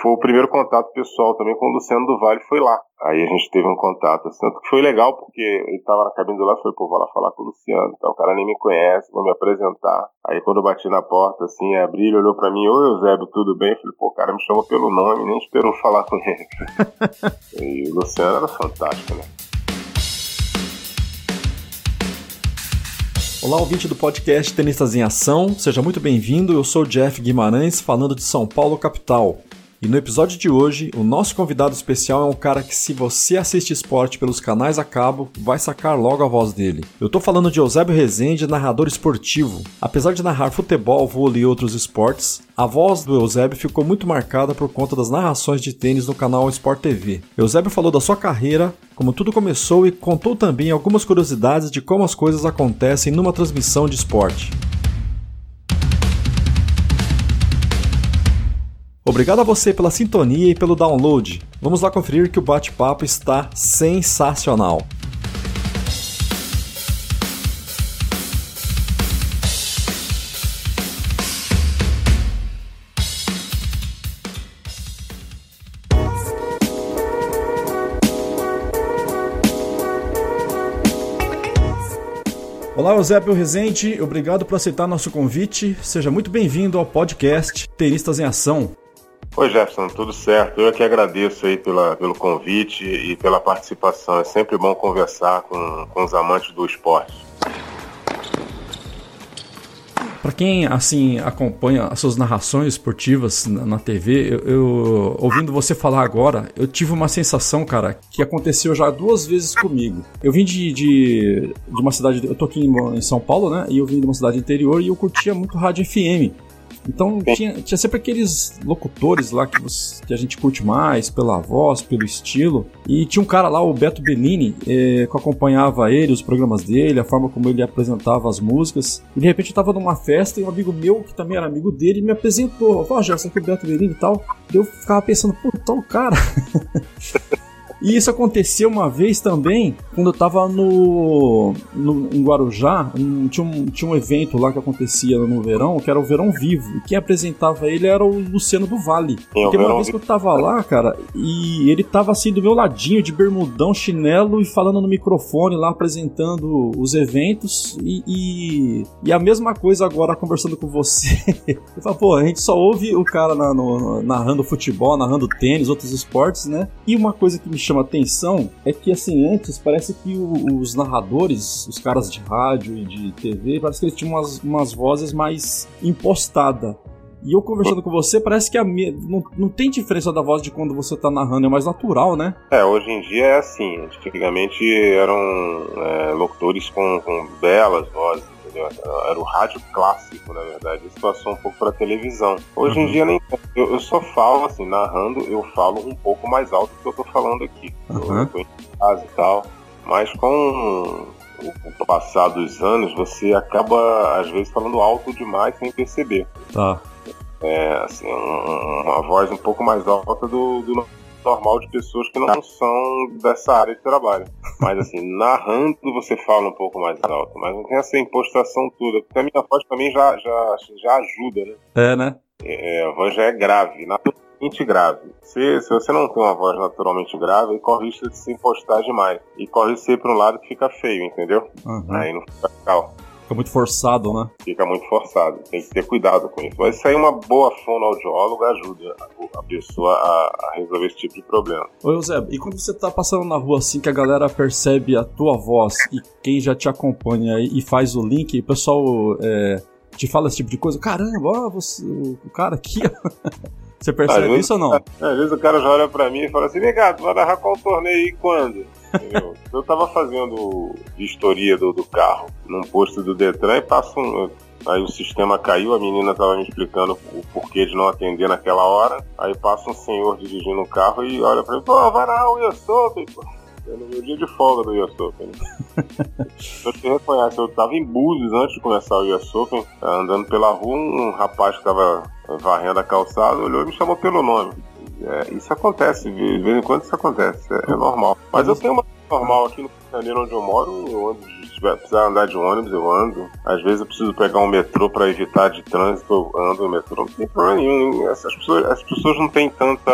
foi o primeiro contato pessoal também com o Luciano do Vale, foi lá. Aí a gente teve um contato, assim, tanto que foi legal, porque ele tava na cabine do lado, foi, pô, vou lá falar com o Luciano, então o cara nem me conhece, vou me apresentar. Aí quando eu bati na porta, assim, abri, ele olhou pra mim, oi Eusébio, tudo bem? Eu falei, pô, o cara me chamou pelo nome, nem esperou falar com ele. e o Luciano era fantástico, né? Olá, ouvinte do podcast Tenistas em Ação, seja muito bem-vindo. Eu sou Jeff Guimarães, falando de São Paulo, capital. E no episódio de hoje, o nosso convidado especial é um cara que, se você assiste esporte pelos canais a cabo, vai sacar logo a voz dele. Eu tô falando de Eusébio Rezende, narrador esportivo. Apesar de narrar futebol, vôlei e outros esportes, a voz do Eusébio ficou muito marcada por conta das narrações de tênis no canal Sport TV. Eusébio falou da sua carreira, como tudo começou e contou também algumas curiosidades de como as coisas acontecem numa transmissão de esporte. Obrigado a você pela sintonia e pelo download. Vamos lá conferir que o bate-papo está sensacional. Olá, Eusébio Rezende, obrigado por aceitar nosso convite. Seja muito bem-vindo ao podcast Tenistas em Ação. Oi Jefferson, tudo certo? Eu é que agradeço aí pela, pelo convite e pela participação. É sempre bom conversar com, com os amantes do esporte. Para quem assim acompanha as suas narrações esportivas na, na TV, eu, eu, ouvindo você falar agora, eu tive uma sensação, cara, que aconteceu já duas vezes comigo. Eu vim de, de, de uma cidade, eu tô aqui em, em São Paulo, né? E eu vim de uma cidade interior e eu curtia muito rádio FM. Então tinha, tinha sempre aqueles locutores lá que, você, que a gente curte mais, pela voz, pelo estilo. E tinha um cara lá, o Beto Benini, é, que acompanhava ele, os programas dele, a forma como ele apresentava as músicas. E de repente eu tava numa festa e um amigo meu, que também era amigo dele, me apresentou. Ó, oh, Gerson, aqui é o Beto Benini e tal. Eu ficava pensando, pô, tal cara. E isso aconteceu uma vez também, quando eu tava no, no em Guarujá, um, tinha, um, tinha um evento lá que acontecia no verão, que era o Verão Vivo, e quem apresentava ele era o Luciano do Vale. Porque uma vez que eu tava lá, cara, e ele tava assim do meu ladinho, de bermudão, chinelo, e falando no microfone lá, apresentando os eventos, e, e, e a mesma coisa agora conversando com você. eu falo, pô, a gente só ouve o cara na, no, narrando futebol, narrando tênis, outros esportes, né? E uma coisa que me chama chama atenção é que, assim, antes parece que o, os narradores, os caras de rádio e de TV, parece que eles tinham umas, umas vozes mais impostadas. E eu conversando com você, parece que a me... não, não tem diferença da voz de quando você tá narrando, é mais natural, né? É, hoje em dia é assim. Antigamente eram é, locutores com, com belas vozes entendeu? Era o rádio clássico, na verdade. Isso passou um pouco para televisão. Hoje uhum. em dia nem eu, eu, só falo assim, narrando, eu falo um pouco mais alto do que eu tô falando aqui. Uhum. Eu tô em casa e tal. Mas com o passar dos anos, você acaba, às vezes, falando alto demais sem perceber. Tá. É, assim, uma voz um pouco mais alta do, do normal de pessoas que não são dessa área de trabalho. Mas assim, narrando você fala um pouco mais alto, mas não tem essa impostação toda. Porque a minha voz também já, já, já ajuda, né? É, né? É, a voz já é grave, naturalmente grave. Se, se você não tem uma voz naturalmente grave, aí corre risco de se impostar demais. E corre ser para um lado que fica feio, entendeu? Uhum. Aí não fica legal. Fica muito forçado, né? Fica muito forçado. Tem que ter cuidado com isso. Mas isso aí, uma boa fonoaudióloga ajuda a pessoa a, resolver esse tipo de problema. Ô, Eusébio, e quando você tá passando na rua assim, que a galera percebe a tua voz e quem já te acompanha e faz o link, o pessoal é, te fala esse tipo de coisa, caramba, ó, você, o cara aqui, Você percebe vezes, isso ou não? Às vezes o cara já olha pra mim e fala assim, vem cá, tu vai narrar qual torneio e quando? Eu tava fazendo vistoria do, do carro num posto do Detran e passa um, Aí o sistema caiu, a menina tava me explicando o porquê de não atender naquela hora. Aí passa um senhor dirigindo o carro e olha pra mim, pô, vai narrar o. É no meu dia de folga do US Open. Você reconhece, eu tava em Búzios antes de começar o US Open, andando pela rua, um rapaz que tava varrendo a calçada olhou e me chamou pelo nome. É, isso acontece, de vez em quando isso acontece, é, é normal. Mas eu tenho uma normal aqui no Janeiro onde eu moro, onde precisar andar de ônibus, eu ando. Às vezes eu preciso pegar um metrô para evitar de trânsito, eu ando no metrô. Não tem problema nenhum. As pessoas, as pessoas não têm tanta.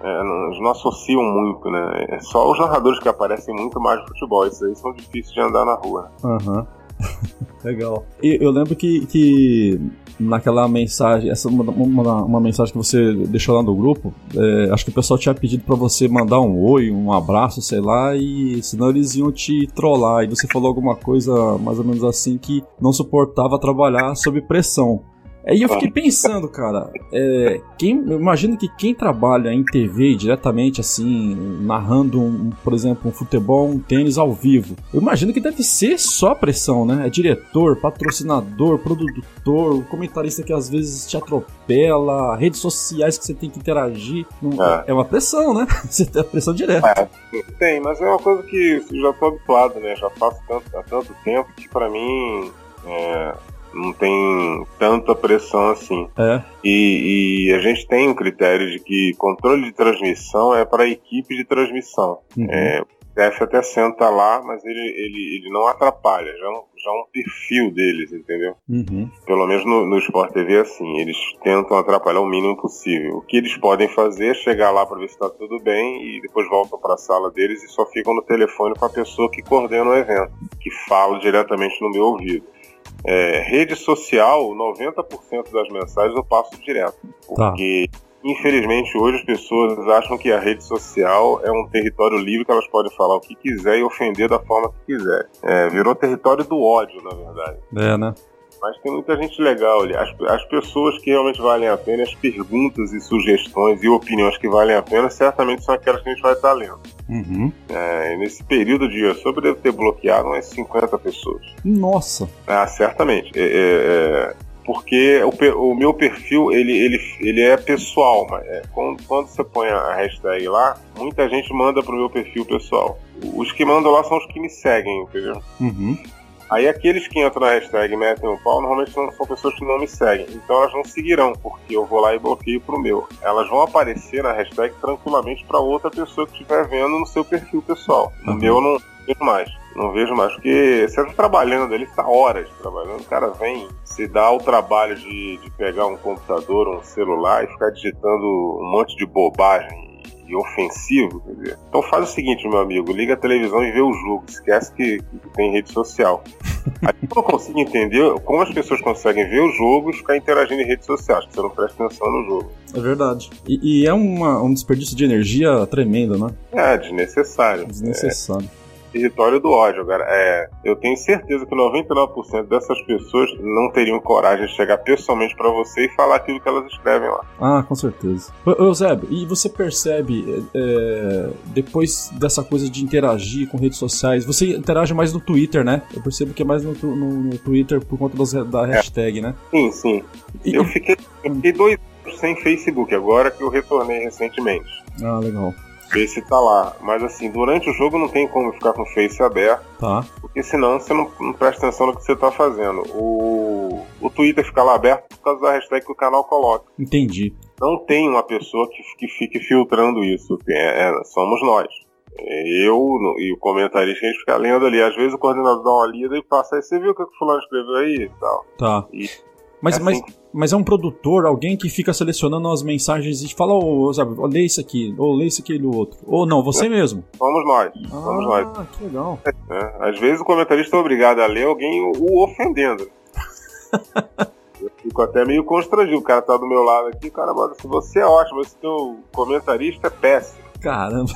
É, não, não associam muito, né? É só os narradores que aparecem muito mais no futebol. Isso aí são difíceis de andar na rua. Uhum. Legal. E eu lembro que, que naquela mensagem, essa uma, uma, uma, mensagem que você deixou lá no grupo, é, acho que o pessoal tinha pedido para você mandar um oi, um abraço, sei lá, e senão eles iam te trollar. E você falou alguma coisa mais ou menos assim que não suportava trabalhar sob pressão. Aí eu fiquei pensando, cara, é, quem, eu imagino que quem trabalha em TV diretamente, assim, narrando, um, por exemplo, um futebol, um tênis ao vivo, eu imagino que deve ser só pressão, né? É diretor, patrocinador, produtor, comentarista que às vezes te atropela, redes sociais que você tem que interagir. É, é uma pressão, né? Você tem a pressão direta. É, tem, mas é uma coisa que já tô habituado, né? Já faço tanto, há tanto tempo que para mim. É, não tem tanta pressão assim. É. E, e, a gente tem um critério de que controle de transmissão é para a equipe de transmissão. Uhum. É, até senta lá, mas ele, ele, ele não atrapalha, já, já é um perfil deles, entendeu? Uhum. Pelo menos no, no Sport TV é assim, eles tentam atrapalhar o mínimo possível. O que eles podem fazer é chegar lá para ver se está tudo bem e depois voltam para a sala deles e só ficam no telefone com a pessoa que coordena o evento, que fala diretamente no meu ouvido. É, rede social, 90% das mensagens eu passo direto. Tá. Porque, tá. infelizmente, hoje as pessoas acham que a rede social é um território livre que elas podem falar o que quiser e ofender da forma que quiser. É, virou território do ódio, na verdade. É, né? Mas tem muita gente legal ali. As, as pessoas que realmente valem a pena, as perguntas e sugestões e opiniões que valem a pena, certamente são aquelas que a gente vai estar lendo. Uhum. É, nesse período de eu devo ter bloqueado umas 50 pessoas. Nossa! Ah, certamente. É, é, é, porque o, o, meu perfil ele, ele, ele é pessoal, mas é, quando, quando, você põe a hashtag lá, muita gente manda pro meu perfil pessoal. Os que mandam lá são os que me seguem, entendeu? Uhum. Aí aqueles que entram na hashtag metem o pau, normalmente são, são pessoas que não me seguem. Então elas não seguirão, porque eu vou lá e bloqueio pro meu. Elas vão aparecer na hashtag tranquilamente para outra pessoa que estiver vendo no seu perfil pessoal. No uhum. meu eu não vejo mais. Não vejo mais, porque você tá trabalhando, ele está horas trabalhando, o cara vem, se dá o trabalho de, de pegar um computador, um celular e ficar digitando um monte de bobagem e ofensivo, quer dizer. Então faz o seguinte, meu amigo, liga a televisão e vê o jogo, esquece que, que tem rede social. Aí eu não consigo entender como as pessoas conseguem ver o jogo e ficar interagindo em redes sociais, que você não presta atenção no jogo. É verdade. E, e é uma, um desperdício de energia tremendo, né? É, desnecessário. Desnecessário. É território do ódio, cara. É, eu tenho certeza que 99% dessas pessoas não teriam coragem de chegar pessoalmente para você e falar aquilo que elas escrevem lá. Ah, com certeza. Eusébio, e você percebe, é, depois dessa coisa de interagir com redes sociais, você interage mais no Twitter, né? Eu percebo que é mais no, no, no Twitter por conta das, da é. hashtag, é. né? Sim, sim. E, eu, fiquei, eu fiquei dois anos sem Facebook, agora que eu retornei recentemente. Ah, legal. Face tá lá. Mas assim, durante o jogo não tem como ficar com o Face aberto. Tá. Porque senão você não, não presta atenção no que você tá fazendo. O, o Twitter fica lá aberto por causa da hashtag que o canal coloca. Entendi. Não tem uma pessoa que, que fique filtrando isso. É, é, somos nós. Eu e o comentarista a gente fica lendo ali. Às vezes o coordenador dá uma lida e passa aí, você viu o que o fulano escreveu aí e tal. Tá. E mas, é assim. mas, mas é um produtor, alguém que fica selecionando as mensagens e fala, oh, sabe, oh, lê isso aqui, ou oh, lê isso aqui do outro. Ou não, você é. mesmo. Somos nós. Ah, somos nós. que legal. É, às vezes o comentarista é obrigado a ler alguém o ofendendo. Eu fico até meio constrangido. O cara tá do meu lado aqui, o cara manda assim, você é ótimo, esse teu comentarista é péssimo. Caramba.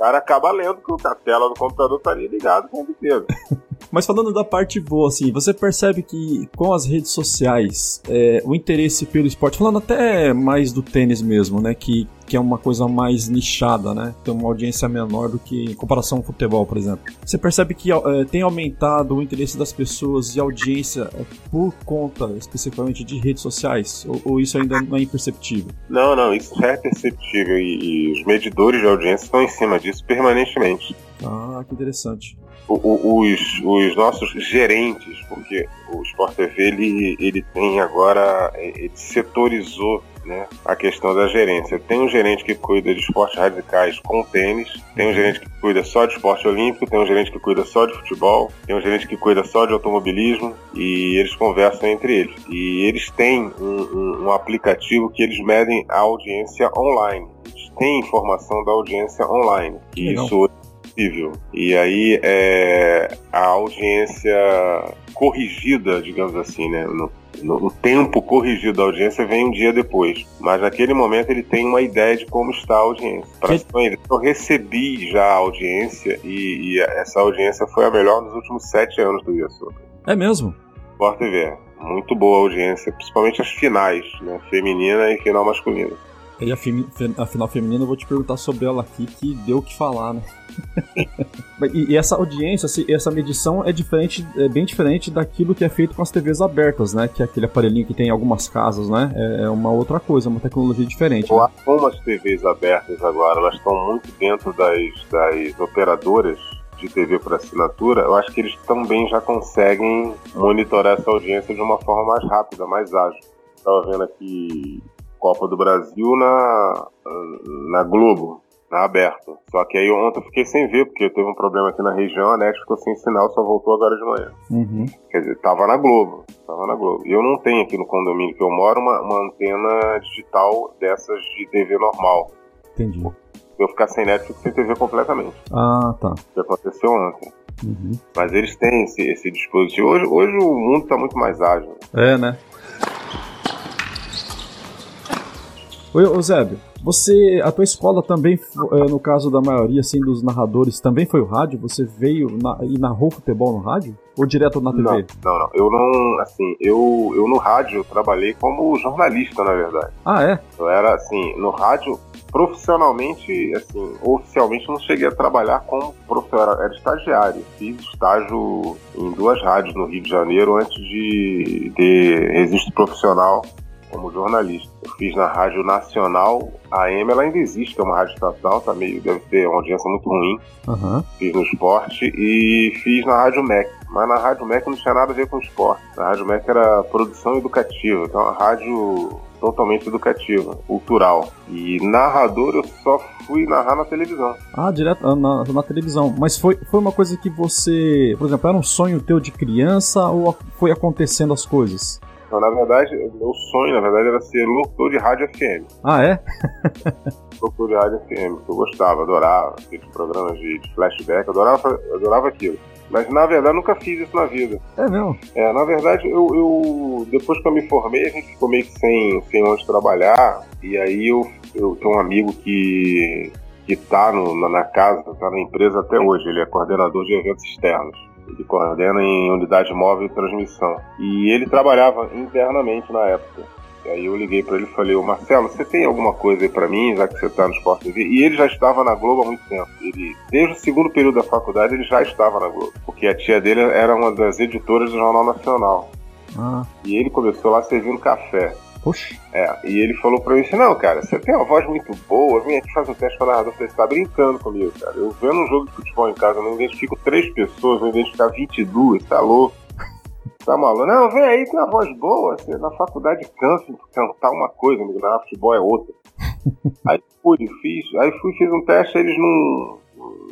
Cara acaba lendo que a tela do computador tá ali ligado com inteiro. Mas falando da parte boa, assim, você percebe que com as redes sociais, é, o interesse pelo esporte, falando até mais do tênis mesmo, né? Que, que é uma coisa mais nichada, né? Tem uma audiência menor do que em comparação ao futebol, por exemplo. Você percebe que é, tem aumentado o interesse das pessoas e audiência é, por conta especificamente de redes sociais? Ou, ou, isso ainda não é imperceptível? Não, não, isso já é perceptível e, e os medidores de audiência estão em cima disso permanentemente. Ah, que interessante os, os nossos gerentes, porque o Sport TV ele, ele tem agora, ele setorizou né, a questão da gerência. Tem um gerente que cuida de esportes radicais com tênis, tem um gerente que cuida só de esporte olímpico, tem um gerente que cuida só de futebol, tem um gerente que cuida só de automobilismo e eles conversam entre eles. E eles têm um, um, um aplicativo que eles medem a audiência online. Eles têm informação da audiência online. E isso é possível. E aí é, a audiência corrigida, digamos assim, né? No, no tempo corrigido da audiência vem um dia depois. Mas naquele momento ele tem uma ideia de como está a audiência. Para que... eu recebi já a audiência e, e, essa audiência foi a melhor nos últimos sete anos do Iaçu. É mesmo? Sport TV. Muito boa audiência, principalmente as finais, né? Feminina e final masculina. E a, a final feminina eu vou te perguntar sobre ela aqui, que deu o que falar, né? e, e, essa audiência, essa medição é diferente, é bem diferente daquilo que é feito com as TVs abertas, né? Que é aquele aparelhinho que tem em algumas casas, né? É, é uma outra coisa, uma tecnologia diferente. Né? Como as TVs abertas agora, elas estão muito dentro das, das operadoras de TV por assinatura, eu acho que eles também já conseguem monitorar essa audiência de uma forma mais rápida, mais ágil. Estava vendo aqui Copa do Brasil na, na Globo, na aberta. Só que aí ontem eu fiquei sem ver, porque teve um problema aqui na região, a net ficou sem sinal, só voltou agora de manhã. Uhum. Quer dizer, tava na Globo. Tava na Globo. E eu não tenho aqui no condomínio que eu moro uma, uma antena digital dessas de TV normal. Entendi. Se eu ficar sem net, fico sem TV completamente. Ah, tá. O que aconteceu ontem. Uhum. Mas eles têm esse, esse dispositivo. Hoje, hoje o mundo está muito mais ágil. É, né? Oi, Eusébio, você, a tua escola também, eh, no caso da maioria assim, dos narradores, também foi o rádio? Você veio na, e narrou futebol no rádio? Ou direto na TV? Não, não, não. Eu não, assim, eu, eu no rádio trabalhei como jornalista, na verdade. Ah, é? Eu era, assim, no rádio, profissionalmente, assim, oficialmente não cheguei a trabalhar como professor, era, era estagiário. Fiz estágio em duas rádios no Rio de Janeiro antes de ter registro profissional como jornalista. Eu fiz na Rádio Nacional, a AM ela ainda existe, que é uma rádio estatal, tá meio, deve ter uma audiência muito ruim. Uhum. Fiz no esporte e fiz na Rádio MEC. Mas na Rádio MEC não tinha nada a ver com esporte. Na Rádio MEC era produção educativa, então a rádio totalmente educativa, cultural. E narrador eu só fui narrar na televisão. Ah, direto ah, na, na, televisão. Mas foi, foi uma coisa que você, por exemplo, era um sonho teu de criança ou foi acontecendo as coisas? Não, na verdade, meu sonho, na verdade, era ser locutor de rádio FM. Ah, é? locutor de rádio FM, que eu gostava, adorava, aqueles programas de, de flashback, adorava, adorava aquilo. Mas na verdade nunca fiz isso na vida. É mesmo? É, na verdade, eu, eu, depois que eu me formei, a gente ficou meio que sem, sem onde trabalhar. E aí eu, eu tenho um amigo que, que tá no, na, na casa, tá na empresa até hoje. Ele é coordenador de eventos externos. Ele coordena em unidade móvel de transmissão. E ele trabalhava internamente na época. E aí eu liguei para ele e falei, Marcelo, você tem alguma coisa aí para mim, já que você está no Sport TV? E ele já estava na Globo há muito tempo. Ele, desde o segundo período da faculdade, ele já estava na Globo. Porque a tia dele era uma das editoras do Jornal Nacional. Ah. E ele começou lá servindo café. Poxa. É, e ele falou pra mim assim, não, cara, você tem uma voz muito boa, vem aqui fazer um teste pra narrador. Eu falei, você tá brincando comigo, cara. Eu vendo um jogo de futebol em casa, eu não identifico três pessoas, eu identificar 22, tá louco. Tá maluco? Não, vem aí, tem uma voz boa, você na faculdade cansa de cantar uma coisa, amigo, na futebol é outra. aí fui, fiz, aí fui, fiz um teste, eles não,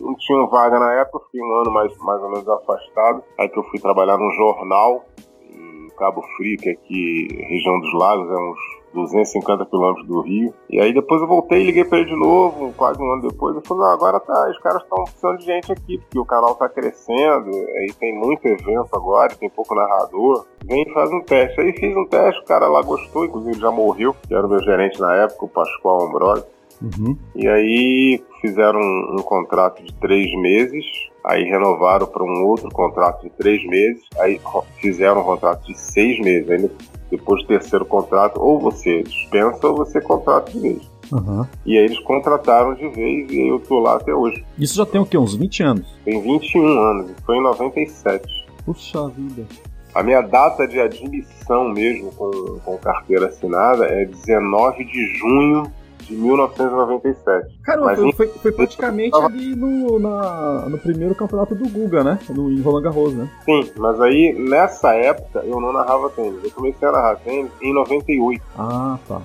não tinham vaga na época, fiquei um ano mais, mais ou menos afastado. Aí que eu fui trabalhar num jornal Cabo Frio, que é aqui, região dos lagos, é uns 250 quilômetros do Rio. E aí depois eu voltei e liguei para ele de novo, quase um ano depois. Eu falei, não, agora tá, os caras estão precisando de gente aqui, porque o canal tá crescendo, aí tem muito evento agora, tem pouco narrador. Vem e faz um teste. Aí fiz um teste, o cara lá gostou, inclusive já morreu, que era o meu gerente na época, o Pascoal Ambrosio. Uhum. E aí fizeram um, um, contrato de três meses, aí renovaram para um outro contrato de três meses, aí fizeram um contrato de seis meses. Aí depois do terceiro contrato, ou você dispensa ou você contrata de vez. Uhum. E aí eles contrataram de vez e eu tô lá até hoje. Isso já tem o quê? Uns 20 anos? Tem 21 anos, foi em 97. Puxa vida. A minha data de admissão mesmo com, com carteira assinada é 19 de junho de 1997. Caramba, Mas, foi, foi, foi praticamente tava... ali no, na, no primeiro campeonato do Guga, né? No, em Roland Garros, né? Sim, mas aí nessa época eu não narrava tênis. Eu comecei a narrar tênis em 98. Ah, tá.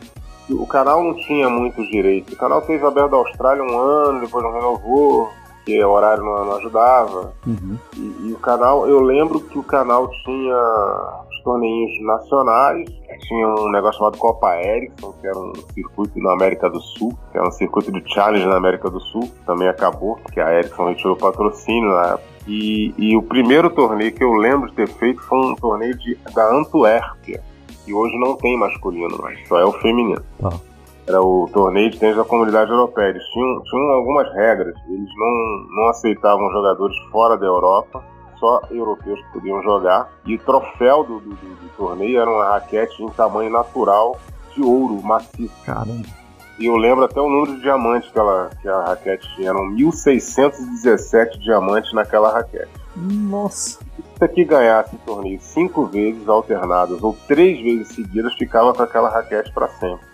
O canal não tinha muitos direitos. O canal fez aberto da Austrália um ano, depois não renovou, porque o horário não, não ajudava. Uhum. E, e, o canal, eu lembro que o canal tinha torneios nacionais, tinha um negócio chamado Copa Ericsson, que era um circuito na América do Sul, que era um circuito de challenge na América do Sul, também acabou, porque a Ericsson retirou o patrocínio na época. E, e, o primeiro torneio que eu lembro de ter feito foi um torneio de, da Antuérpia, que hoje não tem masculino mais, só é o feminino. Ah. Era o torneio de tênis da comunidade europeia. Eles tinham, tinham algumas regras. Eles não, não aceitavam jogadores fora da Europa, só europeus que podiam jogar. E o troféu do, do, do, do torneio era uma raquete em tamanho natural de ouro maciço. Caramba. E eu lembro até o número de diamantes que, ela, que a raquete tinha. Eram 1.617 diamantes naquela raquete. Nossa. Se aqui ganhasse o torneio cinco vezes alternadas ou três vezes seguidas, ficava com aquela raquete para sempre.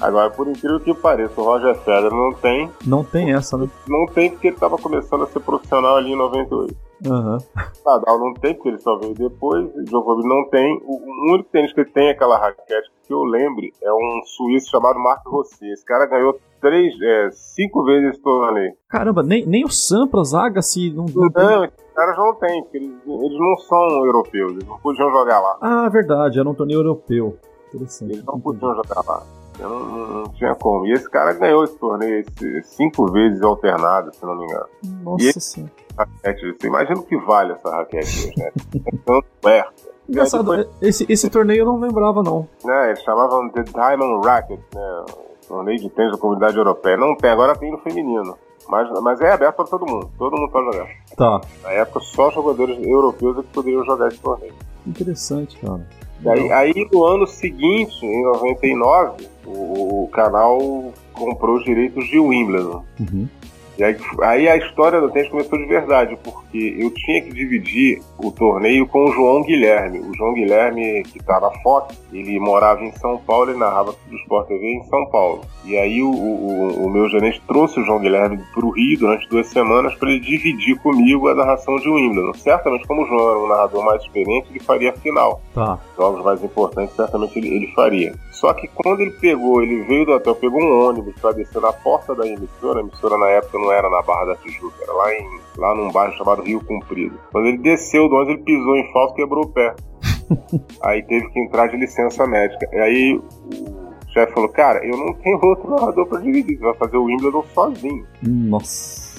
Agora, por incrível que pareça, o Roger Federer não tem. Não tem essa, né? Não tem porque ele estava começando a ser profissional ali em 98. Uhum. Nadal não tem, porque ele só veio depois. O Djokovic não tem. O único tênis que tem aquela raquete que eu lembre é um suíço chamado Marco Rossi. Esse cara ganhou três, é, cinco vezes esse torneio. Caramba, nem, nem o Sampras, Agassi, não, não, não esses caras não tem, porque eles, eles não são europeus, eles não podiam jogar lá. Ah, verdade, era um torneio europeu. Interessante. Eles não podiam jogar lá. Não, não, não, tinha como. E esse cara ganhou esse torneio esse, cinco vezes alternado, se não me engano. Nossa senhora. Raquete, você imagina o que vale essa raquete, né? Tanto perto. Engraçado, depois... esse, esse torneio eu não lembrava, não. É, eles chamavam de Diamond Racket, né? Torneio de tênis da comunidade europeia. Não tem, agora tem no feminino. Mas, mas é aberto para todo mundo. Todo mundo pode jogar. Tá. Na época, só jogadores europeus é que poderiam jogar esse torneio. Interessante, cara. Aí, aí, no ano seguinte, em 99, o, o canal comprou os direitos de Wimbledon. Uhum. E aí, aí, a história do tênis começou de verdade, porque eu tinha que dividir o torneio com o João Guilherme. O João Guilherme, que está na Fox, ele morava em São Paulo e narrava do Sport TV em São Paulo. E aí o, o, o meu gerente trouxe o João Guilherme para o Rio durante duas semanas para ele dividir comigo a narração de Wimbledon. Certamente, como o João era um narrador mais experiente, ele faria a final. Tá. Jogos mais importantes, certamente ele, ele faria. Só que quando ele pegou, ele veio do hotel, pegou um ônibus para descer na porta da emissora, a emissora na época não era na Barra da Tijuca, era lá, em, lá num bairro chamado Rio Comprido. Quando ele desceu do ônibus, ele pisou em falso e quebrou o pé. aí teve que entrar de licença médica. E aí o chefe falou, cara, eu não tenho outro narrador para dividir, você vai fazer o Wimbledon sozinho. Nossa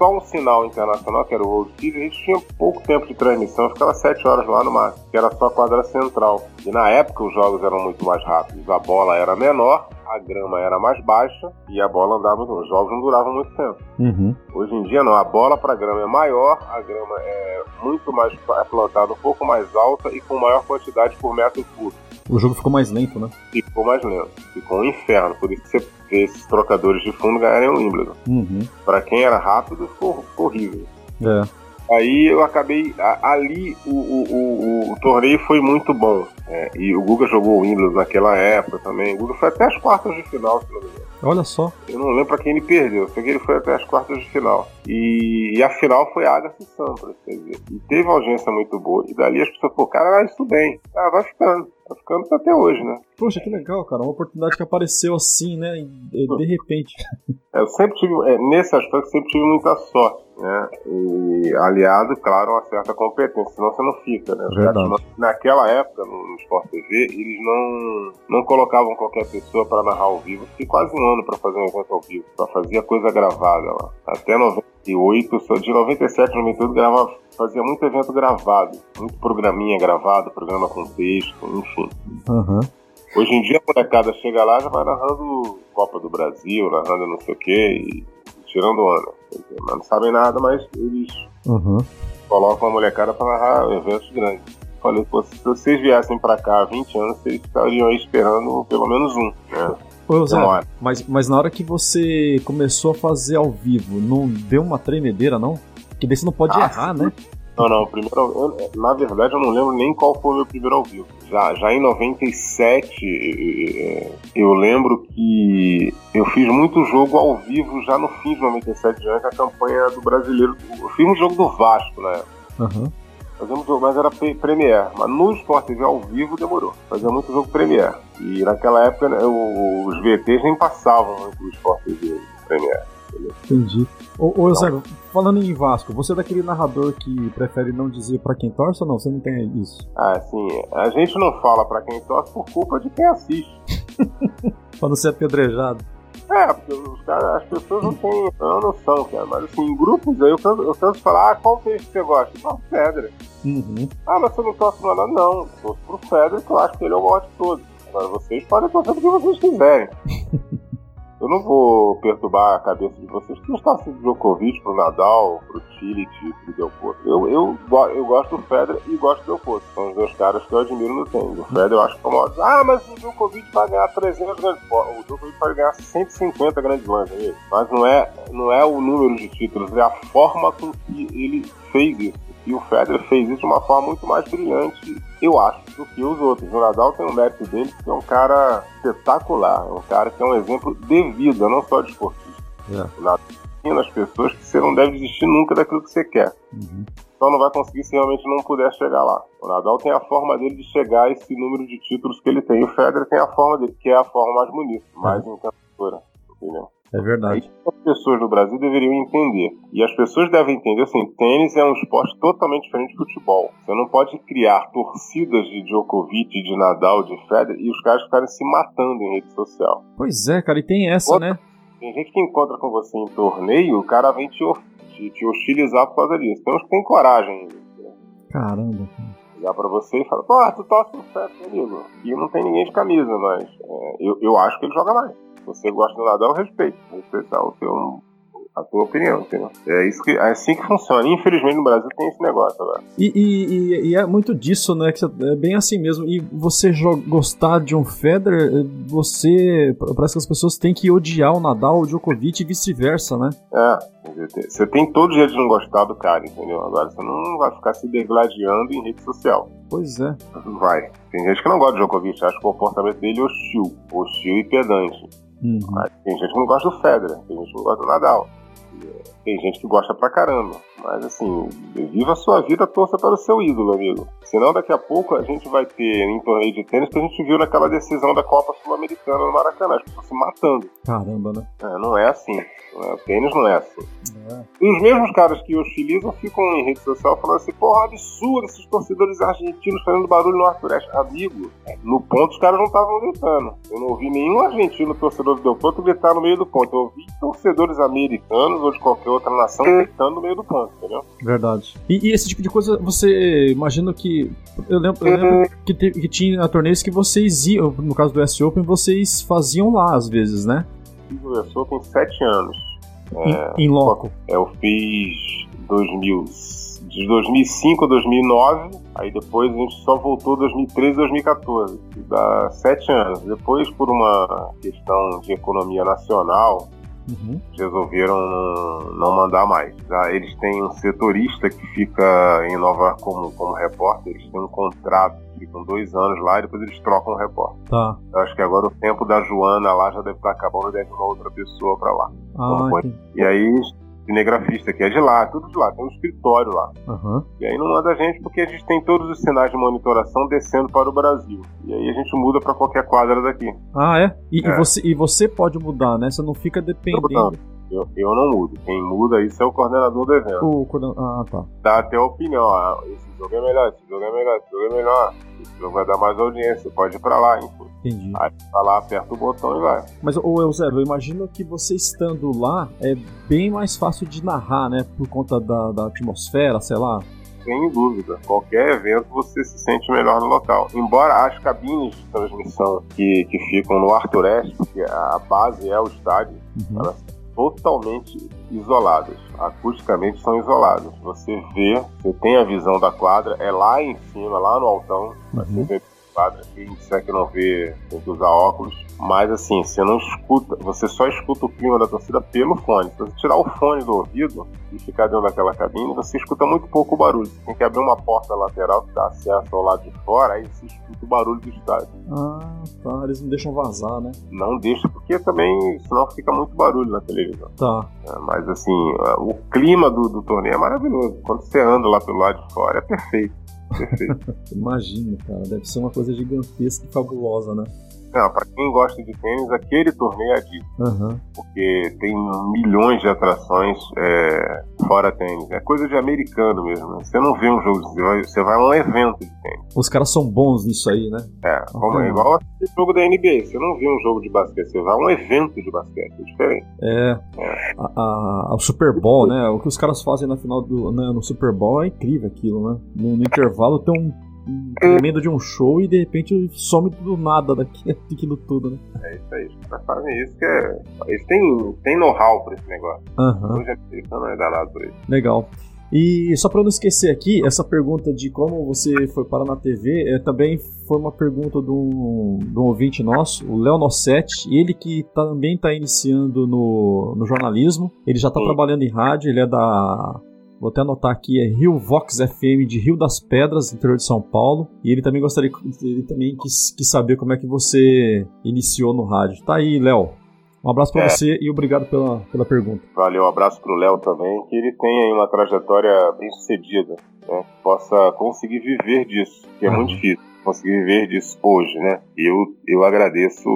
só um sinal internacional, que era o World Series, a gente tinha pouco tempo de transmissão, ficava sete horas lá no máximo, que era só a quadra central. E na época os jogos eram muito mais rápidos, a bola era menor, a grama era mais baixa e a bola andava, os jogos não duravam muito tempo. Uhum. Hoje em dia não, a bola para grama é maior, a grama é muito mais é plantada um pouco mais alta e com maior quantidade por metro cúbico. O jogo ficou mais lento, né? Ficou mais lento. Ficou um inferno. Por isso que você vê esses trocadores de fundo ganharem o Wimbledon. Uhum. Pra quem era rápido, ficou, ficou horrível. É. Aí eu acabei. Ali o, o, o, o torneio foi muito bom. É, e o Guga jogou o Wimbledon naquela época também. O Guga foi até as quartas de final, se não me engano. Olha só. Eu não lembro pra quem ele perdeu, sei que ele foi até as quartas de final. E, e a final foi Agassi Sampras, quer dizer. E teve uma audiência muito boa. E dali as pessoas falaram, cara, isso bem. Ah, vai ficando. Tá ficando até hoje, né? Poxa, que legal, cara. Uma oportunidade que apareceu assim, né? De repente. É, eu sempre tive, é, nesse aspecto, sempre tive muita sorte, né? E aliado, claro, a uma certa competência, senão você não fica, né? Verdade. Naquela época, no, Sport TV, eles não, não colocavam qualquer pessoa para narrar ao vivo. Fiquei quase um ano para fazer um evento ao vivo. Só fazia coisa gravada lá. Até 98, só de 97 98 gravava, fazia muito evento gravado. Muito programinha gravado, programa com texto, enfim. Uhum. Hoje em dia a molecada chega lá já vai narrando Copa do Brasil, narrando não sei o que, e tirando ano. Mas não sabem nada, mas eles uhum. colocam a molecada para narrar eventos grandes. Falei, pô, se vocês viessem para cá há 20 anos, vocês estariam aí esperando pelo menos um, né? Ô, Zé, mas, mas na hora que você começou a fazer ao vivo, não deu uma tremedeira, não? Porque daí você não pode ah, errar, sim. né? Não, não, primeiro, eu, na verdade eu não lembro nem qual foi o meu primeiro ao vivo. Já, já em 97, eu lembro que eu fiz muito jogo ao vivo já no fim de 97, já a campanha do brasileiro. Eu fiz um jogo do Vasco, né? Uhum. Fazíamos jogo, mas era Premiere. Mas no Sport TV ao vivo demorou. Fazia muito jogo Premiere. E naquela época né, os VTs nem passavam muito no Sport TV Premiere. Entendi. Ô, ô Zé, falando em Vasco, você é daquele narrador que prefere não dizer para quem torce ou não? Você não tem isso? Ah, sim. A gente não fala para quem torce por culpa de quem assiste. pra não ser apedrejado. É, porque os cara, as pessoas não têm a noção, cara. Mas assim, em grupos aí eu canso, eu canso falar, ah, qual peixe você gosta? Não, Fedra. Uhum. Ah, mas você não torce nada? Não, torço pro Fedra que eu acho que ele é o maior de todos. Agora vocês podem torcer do que vocês quiserem. Eu não vou perturbar a cabeça de vocês que está sendo Djokovic pro Nadal, pro Chile, pro Del Potro. Eu, eu, eu gosto do Federer e gosto do Del Potro. São os dois caras que eu admiro no tênis. O Federer eu acho uma... Ah, mas o Djokovic vai ganhar 300 grandes O Djokovic vai ganhar 150 grandes lãs, é Mas não é, não é o número de títulos, é a forma com que ele fez isso. E o Federer fez isso de uma forma muito mais brilhante, eu acho, do que os outros. O Nadal tem o mérito dele, que é um cara espetacular, é um cara que é um exemplo de vida, não só de esportista. É. O Nadal ensina as pessoas que você não deve desistir nunca daquilo que você quer. Uhum. Só não vai conseguir se realmente não puder chegar lá. O Nadal tem a forma dele de chegar a esse número de títulos que ele tem. E o Federer tem a forma dele, que é a forma mais bonita, mais uhum. encantadora. Entendeu? É verdade. As pessoas do Brasil deveriam entender. E as pessoas devem entender assim: tênis é um esporte totalmente diferente de futebol. Você não pode criar torcidas de Djokovic, de Nadal, de Federer e os caras ficarem se matando em rede social. Pois é, cara, e tem essa, Outra, né? Tem gente que encontra com você em torneio, o cara vem te, te, te hostilizar por causa disso. Que tem coragem. Né? Caramba. Ligar pra você e falar: pô, tu torce pro Federer, amigo. E não tem ninguém de camisa, mas é, eu, eu acho que ele joga mais você gosta do Nadal, respeito. Respeitar o teu, a tua opinião, entendeu? É, isso que, é assim que funciona. Infelizmente no Brasil tem esse negócio agora. E, e, e é muito disso, né? Que é bem assim mesmo. E você gostar de um Federer, você. Parece que as pessoas têm que odiar o Nadal, o Djokovic e vice-versa, né? É, você tem todo jeito de não gostar do cara, entendeu? Agora você não vai ficar se degladiando em rede social. Pois é. Vai. Tem gente que não gosta do Djokovic, acha o comportamento dele hostil. Hostil e pedante. Uhum. Tem gente que não gosta do Federer, tem gente que não gosta do Nadal. Tem gente que gosta pra caramba. Mas assim, viva a sua vida, torça para o seu ídolo, amigo. Senão daqui a pouco a gente vai ter em torneio de tênis que a gente viu naquela decisão da Copa Sul-Americana no Maracanã, as pessoas se matando. Caramba, né? É, não é assim. O tênis não é assim. É. E os mesmos caras que hostilizam ficam em rede social falando assim, porra, absurdo esses torcedores argentinos fazendo barulho no Arthur Ashe. Amigo, no ponto os caras não estavam gritando. Eu não ouvi nenhum argentino torcedor do Ponto gritar no meio do ponto. Eu ouvi torcedores americanos ou de qualquer outra nação gritando no meio do ponto, entendeu? Verdade. E, e esse tipo de coisa, você imagina que. Eu lembro, eu lembro que, te, que tinha torneios que vocês iam, no caso do S Open, vocês faziam lá às vezes, né? fiz o US Open sete anos. Em, é, loco? Eu fiz 2000, de 2005 a 2009, aí depois a gente só voltou 2013 e 2014. Dá sete anos. Depois, por uma questão de economia nacional, Uhum. Resolveram não, mandar mais. Já eles têm um setorista que fica em Nova como, como repórter, eles têm um contrato, ficam dois anos lá e depois eles trocam o repórter. Tá. Eu acho que agora o tempo da Joana lá já deve estar acabando e deve uma outra pessoa para lá. Ah, então, e aí cinegrafista, que é de lá, tudo de lá, tem um escritório lá. Uhum. E aí não manda a gente porque a gente tem todos os sinais de monitoração descendo para o Brasil. E aí a gente muda para qualquer quadra daqui. Ah, é? E, é. e, você, e você pode mudar, né? Você não fica dependendo. Eu, eu não mudo. Quem muda isso é o coordenador do evento. O, ah, tá. Dá até a opinião. Ah, esse jogo é melhor, esse jogo é melhor, esse jogo é melhor. Esse jogo vai dar mais audiência, pode ir pra lá, enfim. Entendi. Aí tá lá, aperta o botão e vai. Mas, ô Eusébio, eu imagino que você estando lá é bem mais fácil de narrar, né? Por conta da, da atmosfera, sei lá. Sem dúvida. Qualquer evento você se sente melhor no local. Embora as cabines de transmissão que, que ficam no Arthur Ashe, porque a base é o estádio, uhum. elas totalmente isoladas. Acusticamente são isoladas. Você vê, você tem a visão da quadra, é lá em cima, lá no altão, uhum. você vê quadra. Quem disser que não vê tem que usar óculos. Mas assim, você não escuta, você só escuta o clima da torcida pelo fone. Se você tirar o fone do ouvido e ficar dentro daquela cabine, você escuta muito pouco o barulho. Você tem que abrir uma porta lateral que dá acesso ao lado de fora, aí você escuta o barulho do estádio. Ah, tá. Eles não deixam vazar, né? Não deixa, porque também, senão fica muito barulho na televisão. Tá. É, mas assim, o clima do, do torneio é maravilhoso. Quando você anda lá pelo lado de fora, é perfeito. Perfeito. Imagina, cara. Deve ser uma coisa gigantesca e fabulosa, né? Não, pra quem gosta de tênis, aquele torneio é disso. Uhum. Porque tem milhões de atrações é, fora tênis. É coisa de americano mesmo. Né? Você não vê um jogo, você vai, você vai a um evento de tênis. Os caras são bons nisso aí, né? É, como, é igual esse jogo da NBA. Você não vê um jogo de basquete, você vai a um evento de basquete. É diferente. É. é. A, a, a, Super Bowl, né? O que os caras fazem na final do. Né, no Super Bowl é incrível aquilo, né? No, no intervalo tem um tremendo de um show e de repente some do nada daqui, daquilo tudo, né? É isso aí, os caras fazem isso que é. Eles têm, têm know-how pra esse negócio. Uhum. Hoje não é danado por isso. Legal. E só para não esquecer aqui, essa pergunta de como você foi parar na TV é, também foi uma pergunta de um, de um ouvinte nosso, o Léo Nossetti, ele que também está iniciando no, no jornalismo, ele já está trabalhando em rádio, ele é da Vou até anotar aqui, é Rio Vox FM de Rio das Pedras, interior de São Paulo. E ele também gostaria, ele também quis, quis saber como é que você iniciou no rádio. Tá aí, Léo. Um abraço para é. você e obrigado pela, pela pergunta. Valeu, um abraço pro Léo também, que ele tenha aí uma trajetória bem sucedida, né? Possa conseguir viver disso, que é uhum. muito difícil conseguir viver disso hoje, né? Eu, eu agradeço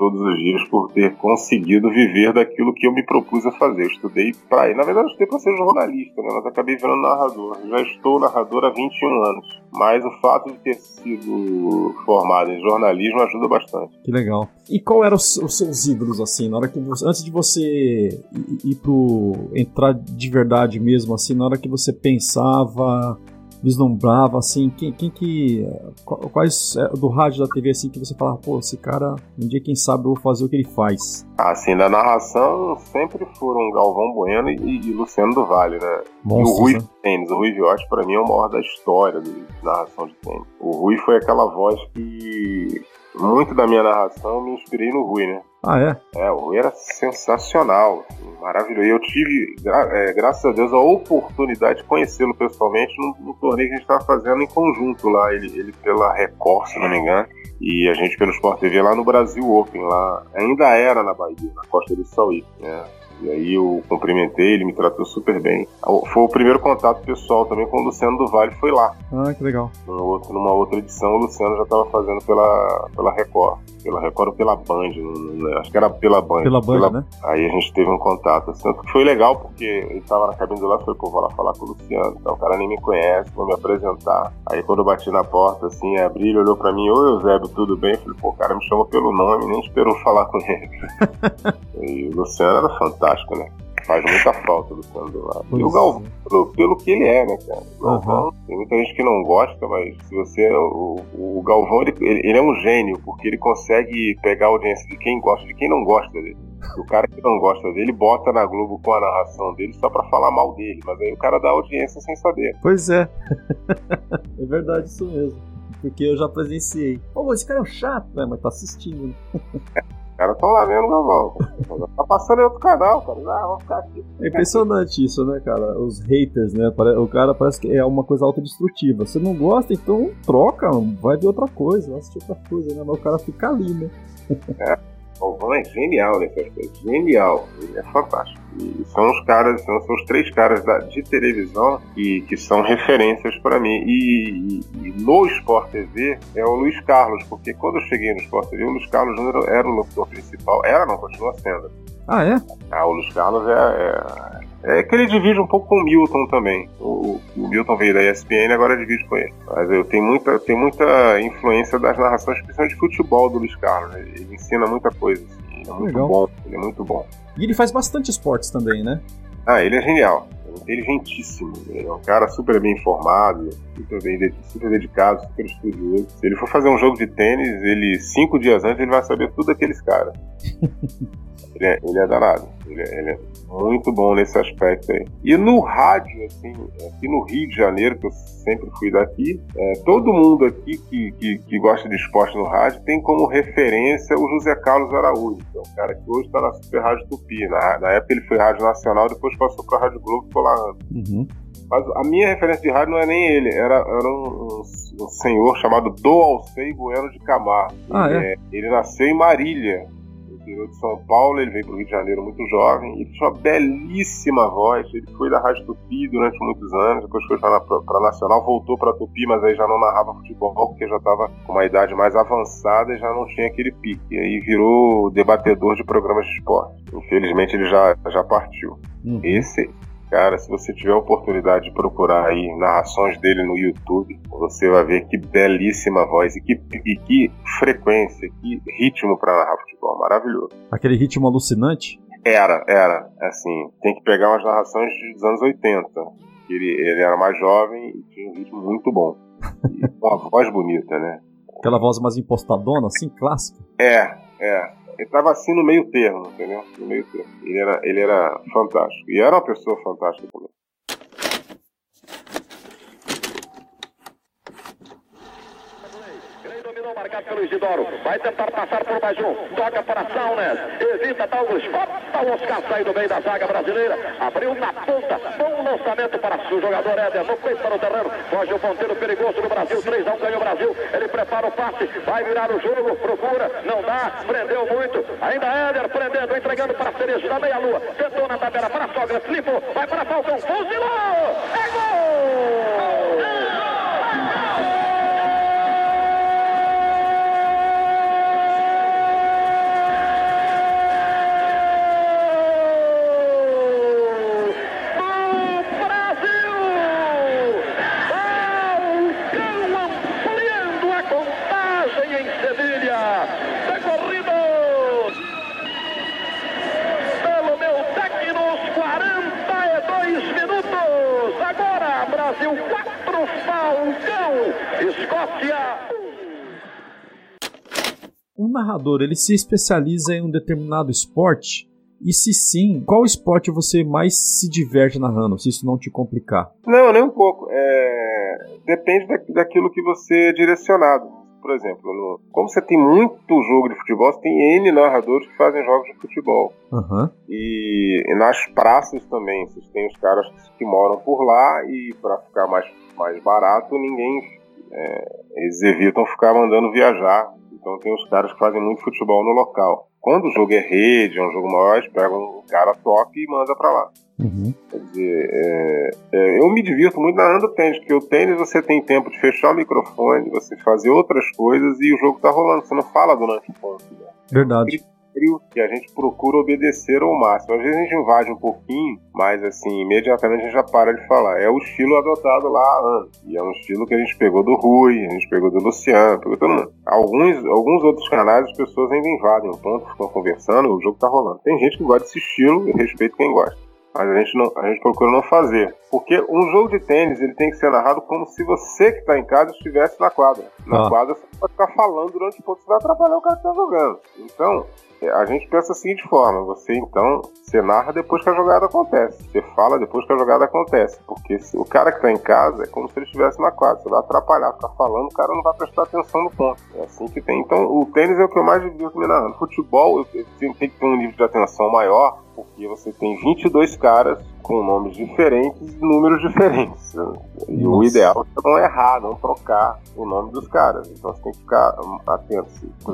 todos os dias por ter conseguido viver daquilo que eu me propus a fazer. Eu estudei para Na verdade, eu estudei para ser jornalista, né? mas acabei virando narrador. já estou narrador há 21 anos. Mas o fato de ter sido formado em jornalismo ajuda bastante. Que legal. E qual eram os, seus ídolos, assim, na hora que você, antes de você ir, pro. entrar de verdade mesmo, assim, na hora que você pensava vislumbrava, assim, quem, quem que. Quais é, do rádio da TV, assim, que você falava, pô, esse cara, um dia, quem sabe, eu vou fazer o que ele faz? Assim, na narração sempre foram Galvão Bueno e, e Luciano do Vale, né? Monstros, e o Rui né? Tênis, o Rui Viotti, pra mim, é o maior da história de narração de tênis. O Rui foi aquela voz que muito da minha narração eu me inspirei no Rui, né? Ah, é? É, o Rui era sensacional, assim, maravilhoso. E eu tive, gra é, graças a Deus, a oportunidade de conhecê-lo pessoalmente no, no, torneio que a gente estava fazendo em conjunto lá, ele, ele pela Record, se não me engano, e a gente pelo Sport TV lá no Brasil Open, lá ainda era na Bahia, na Costa do Sauí, né? E aí eu cumprimentei, ele me tratou super bem. Foi o primeiro contato pessoal também com o Luciano do Vale, foi lá. Ah, que legal. Numa outra, numa outra edição, o Luciano já estava fazendo pela, pela Record. Pela Record ou pela Band, acho que era pela Band. Pela Band, pela... né? Aí a gente teve um contato. Assim, foi legal, porque ele estava na cabine do lado, foi, pô, vou lá falar com o Luciano. Então, o cara nem me conhece, vou me apresentar. Aí quando eu bati na porta, assim, abri, ele olhou pra mim, oi Eusébio, tudo bem? Eu falei, pô, o cara me chamou pelo nome, nem esperou falar com ele. e o Luciano era fantástico, né? Faz muita falta o Luciano do lado. E o Galvão, pelo, pelo, que ele é, né, cara? Galvão, uhum. tem muita gente que não gosta, mas se você. O, o Galvão, ele, ele é um gênio, porque ele consegue pegar a audiência de quem gosta, de quem não gosta dele. O cara que não gosta dele bota na Globo com a narração dele só pra falar mal dele, mas aí o cara dá audiência sem saber. Pois é. é verdade isso mesmo. Porque eu já presenciei. Pô, esse cara é um chato, né? Mas tá assistindo. Os caras estão lá vendo Galvão. Tá passando em outro canal, cara. Ah, vamos ficar aqui. É impressionante isso, né, cara? Os haters, né? O cara parece que é uma coisa autodestrutiva. Você não gosta, então troca, vai ver outra coisa, vai assistir outra coisa, né? Mas o cara fica ali, né? É. Galvão é genial nesse aspecto. Genial. Ele é fantástico. E são os caras, são, são os três caras da, de televisão que, que são referências para mim. E, e, e, no Sport TV é o Luiz Carlos, porque quando eu cheguei no Sport TV, o Luiz Carlos Júnior era o locutor principal. Era, não, continua sendo. Ah, é? Ah, o Luiz Carlos é, é é que ele divide um pouco com o Milton também. O, o Milton veio da ESPN agora divide com ele. Mas eu tenho muita, tenho muita influência das narrações, principalmente de futebol do Luiz Carlos. Ele, ele ensina muita coisa. Assim. Ele é muito Legal. bom. Ele é muito bom. E ele faz bastante esportes também, né? Ah, ele é genial. É inteligentíssimo. Ele é um cara super bem informado, super, bem, super dedicado, super estudioso. Se ele for fazer um jogo de tênis, ele cinco dias antes ele vai saber tudo daqueles caras. Ele é, ele é danado. Ele é, ele é, muito bom nesse aspecto aí. E no rádio, assim, aqui no Rio de Janeiro, que eu sempre fui daqui, é, todo mundo aqui que, que, que, gosta de esporte no rádio tem como referência o José Carlos Araújo, que é um cara que hoje está na Super Rádio Tupi. Na, na, época ele foi Rádio Nacional, depois passou para a Rádio Globo e ficou lá antes. Uhum. Mas a minha referência de rádio não é nem ele, era, era um, um, um senhor chamado Do Alcei Bueno de Camargo. Ah, é? é? Ele nasceu em Marília, interior de São Paulo, ele veio para o Rio de Janeiro muito jovem, ele tinha uma belíssima voz, ele foi da Rádio Tupi durante muitos anos, depois foi para a Nacional, voltou para Tupi, mas aí já não narrava futebol, porque já estava com uma idade mais avançada e já não tinha aquele pique, e aí virou debatedor de programas de esporte. Infelizmente ele já, já partiu. Uhum. Esse Cara, se você tiver a oportunidade de procurar aí narrações dele no YouTube, você vai ver que belíssima voz e que, e que frequência, que ritmo para narrar futebol. Maravilhoso. Aquele ritmo alucinante? Era, era. Assim, tem que pegar umas narrações dos anos 80. Ele, ele era mais jovem e tinha um ritmo muito bom. E uma voz bonita, né? Aquela voz mais impostadona, assim, clássica? É, é. Estava assim no meio termo, entendeu? No meio termo. Ele era, ele era fantástico. E era uma pessoa fantástica também. Marcado pelo Isidoro. Vai tentar passar por mais um. Toca para Saunas. Evita Douglas. Opa, o Oscar sai do meio da zaga brasileira. Abriu na ponta. Bom lançamento para o jogador Éder. No peito para o terreno. Foge o ponteiro perigoso do Brasil. 3 a 1 ganha o Brasil. Ele prepara o passe. Vai virar o jogo. Procura. Não dá. Prendeu muito. Ainda Éder prendendo. Entregando para Cerejo da meia-lua. Tentou na tabela para a sogra. Flipou. Vai para Falcão. Fuzilou. É gol! Narrador ele se especializa em um determinado esporte? E se sim, qual esporte você mais se diverte narrando, se isso não te complicar? Não, nem um pouco. É... Depende da, daquilo que você é direcionado. Por exemplo, no... como você tem muito jogo de futebol, você tem N narradores que fazem jogos de futebol. Uhum. E, e, nas praças também, vocês têm os caras que moram por lá e para ficar mais, mais barato, ninguém. É, eles evitam ficar mandando viajar então tem os caras que fazem muito futebol no local. Quando o jogo é rede, é um jogo maior, eles pegam um cara top e manda para lá. Uhum. Quer dizer, é, é, eu me divirto muito narrando tênis, porque o tênis você tem tempo de fechar o microfone, você fazer outras coisas e o jogo tá rolando. Você não fala durante o ponto. Né? Verdade que a gente procura obedecer ao máximo. Às vezes a gente invade um pouquinho, mas assim, imediatamente a gente já para de falar. É o estilo adotado lá há anos. E é um estilo que a gente pegou do Rui, a gente pegou do Luciano, pegou todo mundo. Alguns, alguns outros canais as pessoas ainda invadem o ponto, ficam conversando, o jogo tá rolando. Tem gente que gosta desse estilo, eu respeito quem gosta. Mas a gente, não, a gente procura não fazer. Porque um jogo de tênis ele tem que ser narrado como se você que está em casa estivesse na quadra. Na ah. quadra você pode ficar falando durante o pouco, você vai atrapalhar o cara que está jogando. Então, a gente pensa da seguinte forma: você então você narra depois que a jogada acontece, você fala depois que a jogada acontece, porque se, o cara que está em casa é como se ele estivesse na quadra, você vai atrapalhar, ficar falando, o cara não vai prestar atenção no ponto. É assim que tem. Então, o tênis é o que eu mais divirto me narrando. Futebol, eu, tem que ter um nível de atenção maior, porque você tem 22 caras com nomes diferentes e números diferentes. E o ideal é não errar, não trocar o nome dos caras. Então você tem que ficar atento.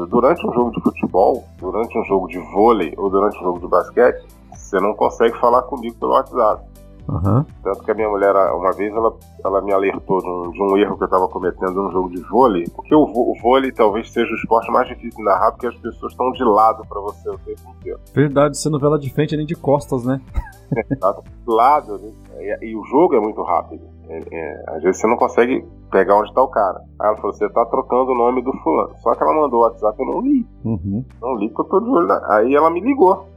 Durante um jogo de futebol, durante um jogo de vôlei ou durante um jogo de basquete, você não consegue falar comigo pelo WhatsApp. Uhum. Tanto que a minha mulher, uma vez, ela, ela me alertou de um, de um erro que eu estava cometendo no jogo de vôlei, porque o, o, vôlei talvez seja o esporte mais difícil de narrar, porque as pessoas estão de lado para você o tempo inteiro. Verdade, você não vê ela de frente nem de costas, né? do lado, né? e, e, o jogo é muito rápido. É, é, às vezes você não consegue pegar onde está o cara. Aí ela falou: você tá trocando o nome do fulano. Só que ela mandou o WhatsApp, eu não li. Uhum. Não li porque eu tô de olho. Aí ela me ligou.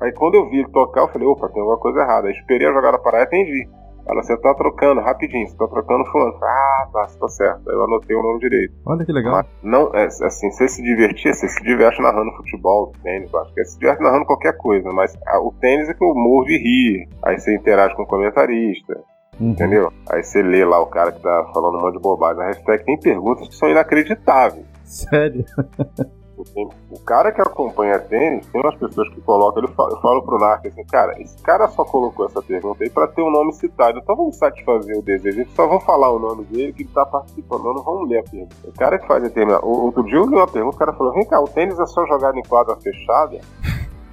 Aí quando eu vi ele tocar, eu falei, opa, tem alguma coisa errada. Aí esperei a jogada parar e atendi. Ela, você tá trocando, rapidinho, você tá trocando fulano. Ah, tá, tá certo. Aí eu anotei o nome direito. Olha que legal. Mas não, é, assim, você se divertir, você se diverte narrando futebol, tênis, acho que é se diverte narrando qualquer coisa, mas a, o tênis é que eu morro de rir. Aí você interage com o comentarista. Uhum. Entendeu? Aí você lê lá o cara que tá falando um monte de bobagem na hashtag, tem perguntas que são inacreditáveis. Sério? O cara que acompanha tênis, tem umas pessoas que colocam, eu falo, eu falo pro Narc assim, cara, esse cara só colocou essa pergunta aí pra ter o um nome citado, então vamos satisfazer o desejo, só vou falar o nome dele que ele tá participando, não vamos ler a pergunta. O cara que faz determinado. Outro dia eu li uma pergunta, o cara falou, vem cá, o tênis é só jogado em quadra fechada?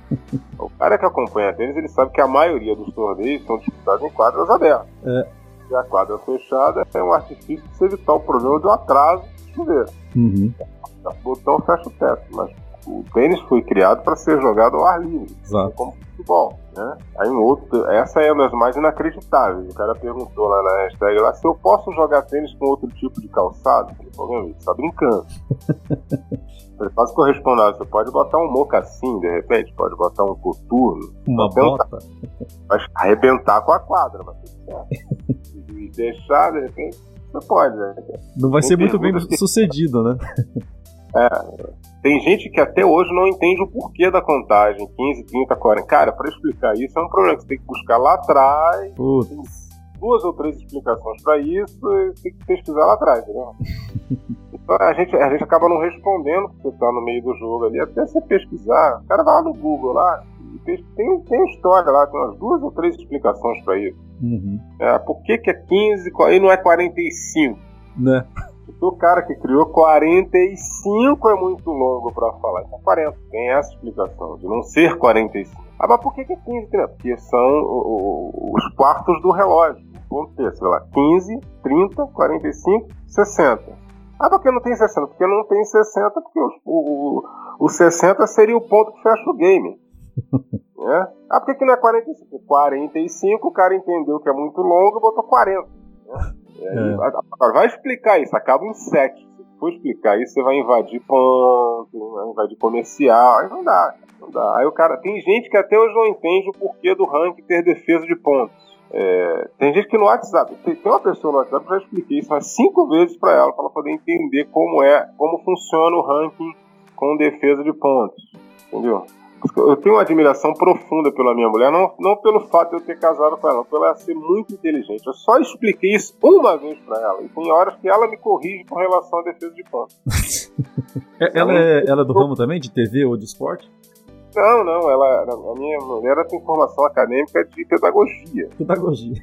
o cara que acompanha tênis, ele sabe que a maioria dos torneios são disputados em quadras abertas. É. E a quadra fechada é um artifício de se evitar o problema do atraso chover. Uhum botão fecha o teto, mas o tênis foi criado para ser jogado ao ar livre, Exato. como futebol. Né? Aí um outro, essa é uma das mais inacreditáveis. O cara perguntou lá na hashtag lá se eu posso jogar tênis com outro tipo de calçado. Meu amigo, você tá brincando. Ele quase correspondeu, você pode botar um mocassim de repente, pode botar um coturno. Uma bota. Mas arrebentar com a quadra, mas e deixar, de repente, você pode, né? Não vai Tem ser muito bem que... sucedido, né? É, tem gente que até hoje não entende o porquê da contagem, 15, 30, 40. Cara, para explicar isso é um problema que você tem que buscar lá atrás. Putz. Tem duas ou três explicações para isso e tem que pesquisar lá atrás, entendeu? então a gente, a gente acaba não respondendo porque você tá no meio do jogo ali. Até você pesquisar, o cara vai lá no Google lá, tem, tem história lá, tem umas duas ou três explicações para isso. Uhum. É, por que, que é 15 e não é 45? Né? o cara que criou 45 é muito longo para falar. Então 40. Tem essa explicação de não ser 45. Ah, mas por que, que é 15? Né? Porque são os quartos do relógio. Vamos ter, sei lá, 15, 30, 45, 60. Ah, por que não tem 60? Porque não tem 60, porque o, o, o 60 seria o ponto que fecha o game. é? Ah, por que, não é 45? 45, o cara entendeu que é muito longo e botou 40. Né? É. Agora, vai explicar isso, acaba em 7. Se for explicar isso, você vai invadir ponto, vai invadir comercial, aí não dá, não dá. Aí o cara. Tem gente que até hoje não entende o porquê do ranking ter defesa de pontos. É, tem gente que no WhatsApp, tem, tem uma pessoa no WhatsApp que já expliquei isso umas cinco vezes para ela, para ela poder entender como é, como funciona o ranking com defesa de pontos. Entendeu? Eu tenho uma admiração profunda pela minha mulher, não, não pelo fato de eu ter casado com ela, não, pelo ela ser muito inteligente. Eu só expliquei isso uma vez para ela, e tem horas que ela me corrige com relação à defesa de ponto. É, ela, é, ela é do ramo também, de TV ou de esporte? Não, não, ela, a minha mulher tem formação acadêmica de pedagogia. Pedagogia.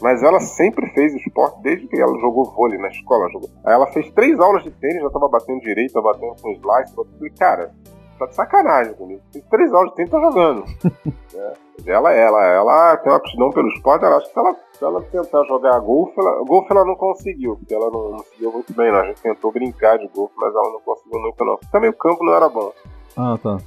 Mas ela sempre fez esporte desde que ela jogou vôlei na escola. Jogou. Aí ela fez três aulas de tênis, já tava batendo direito, tava batendo com slice. Eu falei, cara, tá de sacanagem comigo. Tem três aulas de tempo tá jogando. é. Ela, ela, ela tem uma aptidão pelo esporte, ela acha que se ela, se ela tentar jogar golfe, ela, golfe ela não conseguiu, porque ela não, não seguiu muito bem, não. A gente tentou brincar de golfe, mas ela não conseguiu muito, não. Também o campo não era bom. Ah, tá.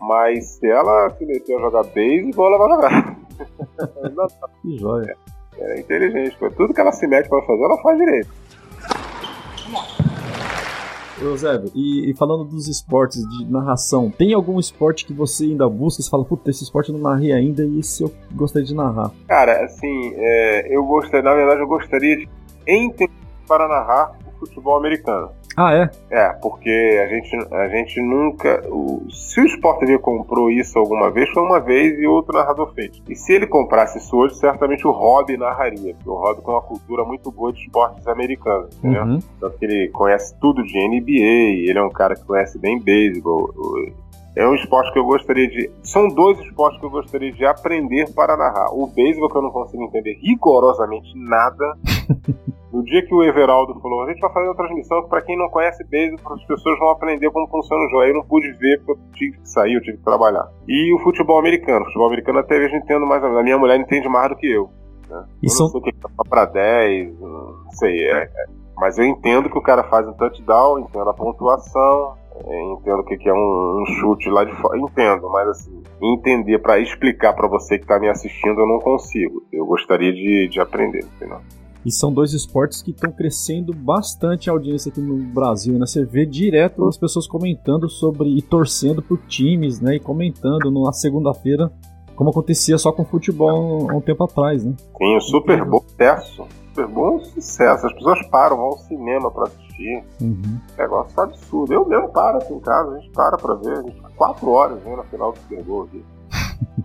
Mas se ela se meter a jogar beisebol, ela vai jogar. que joia. É, é inteligente, tudo que ela se mete pra fazer, ela faz direito. Eusébio, e, e, falando dos esportes de narração, tem algum esporte que você ainda busca? Você fala, puta, esse esporte eu não narrei ainda e esse eu gostaria de narrar? Cara, assim, é, eu gostaria, na verdade, eu gostaria de entender para narrar o futebol americano. Ah, é? É, porque a gente, a gente nunca. O, se o Sport TV comprou isso alguma vez, foi uma vez e outro narrador fez. E se ele comprasse isso hoje, certamente o Rob narraria. Porque o Rob tem uma cultura muito boa de esportes americanos, entendeu? Uhum. Tanto que ele conhece tudo de NBA, ele é um cara que conhece bem beisebol. É um esporte que eu gostaria de. São dois esportes que eu gostaria de aprender para narrar. O beisebol, que eu não consigo entender rigorosamente nada. No dia que o Everaldo falou, a gente vai fazer uma transmissão que para quem não conhece beisebol, as pessoas vão aprender como funciona o jogo. Aí eu não pude ver porque eu tive que sair, eu tive que trabalhar. E o futebol americano. O futebol americano até eu entendo mais. A minha mulher entende mais do que eu. Né? E eu são... não sei o que é para 10, não sei. É, é. Mas eu entendo que o cara faz um touchdown, entendo a pontuação, é, entendo o que, que é um, um, chute lá de fora. Entendo, mas assim, entender para explicar para você que está me assistindo eu não consigo. Eu gostaria de, de aprender, entendeu? E são dois esportes que estão crescendo bastante a audiência aqui no Brasil, né? Você vê direto as pessoas comentando sobre e torcendo por times, né? E comentando na segunda-feira, como acontecia só com futebol há um tempo atrás, né? Sim, o Super Bowl sucesso. Super Bowl é um sucesso. As pessoas param, vão ao cinema pra assistir. Uhum. Negócio tá absurdo. Eu mesmo paro aqui em casa, a gente para pra ver. A gente fica quatro horas vendo a final do Super Bowl aqui.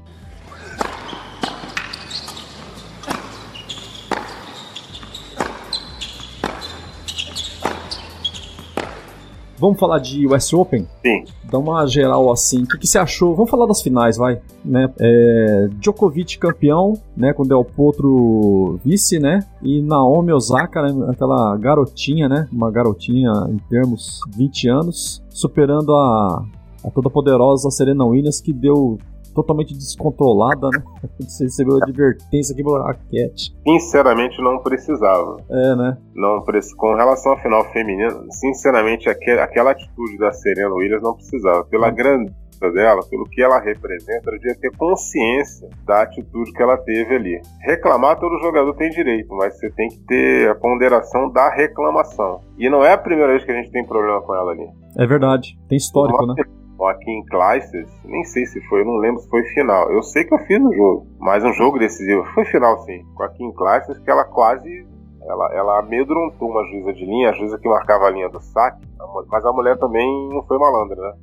Vamos falar de US Open? Sim. Dá uma geral assim. O que, que você achou? Vamos falar das finais, vai. Né? É, Djokovic campeão, né? Com Del Potro vice, né? E Naomi Osaka, né? aquela garotinha, né? Uma garotinha em termos 20 anos, superando a, a toda poderosa Serena Williams, que deu totalmente descontrolada, né? Você recebeu advertência aqui pela raquete. Sinceramente, não precisava. É, né? Não preci... Com relação à final feminina, sinceramente, aquel... aquela atitude da Serena Williams não precisava. Pela Hum. grandeza dela, pelo que ela representa, ela devia ter consciência da atitude que ela teve ali. Reclamar, todo jogador tem direito, mas você tem que ter a ponderação da reclamação. E não é a primeira vez que a gente tem problema com ela ali. É verdade. Tem histórico, né? O Joaquim Clijsters, nem sei se foi, eu não lembro se foi final. Eu sei que eu fiz um jogo, mas um jogo decisivo. Foi final sim. Com a Kim Clijsters, que ela quase. Ela, ela amedrontou uma juíza de linha, a juíza que marcava a linha do saque, mas a mulher também não foi malandra, né?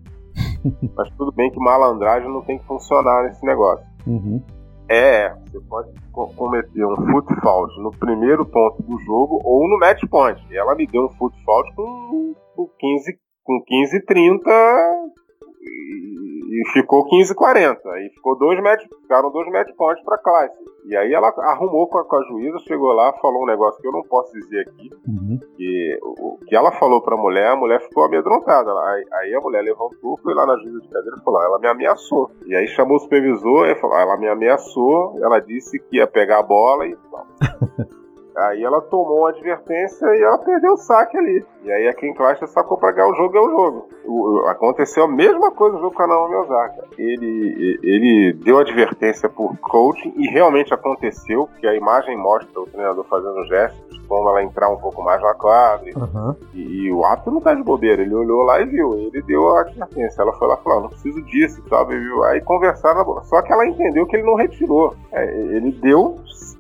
mas tudo bem que malandragem não tem que funcionar nesse negócio. Uhum. É, você pode co- cometer um foot fault no primeiro ponto do jogo ou no match point. E ela me deu um foot fault com, com 15 com 15 30 e, e ficou 15 40. Aí ficou dois match, ficaram dois match points para classe. E aí ela arrumou com a, com a juíza, chegou lá, falou um negócio que eu não posso dizer aqui, Uhum. que o que ela falou pra mulher, a mulher ficou amedrontada. Aí, aí a mulher levantou, foi lá na juíza de cadeira e falou: ela me ameaçou. E aí chamou o supervisor e falou: ela me ameaçou, ela disse que ia pegar a bola e tal. Aí ela tomou uma advertência e ela perdeu o saque ali. E aí a Kim Clijsters sacou pra ganhar o jogo, é o jogo. Aconteceu a mesma coisa no jogo com a Naomi Osaka. Ele, ele deu advertência por coaching e realmente aconteceu, que a imagem mostra o treinador fazendo gestos, como ela entrar um pouco mais na quadra. Aham. E, e o árbitro não tá de bobeira, ele olhou lá e viu. Ele deu a advertência. Ela foi lá e falou: "Ah, não preciso disso e tal, viu? Aí conversaram na bola. Só que ela entendeu que ele não retirou. É, ele deu,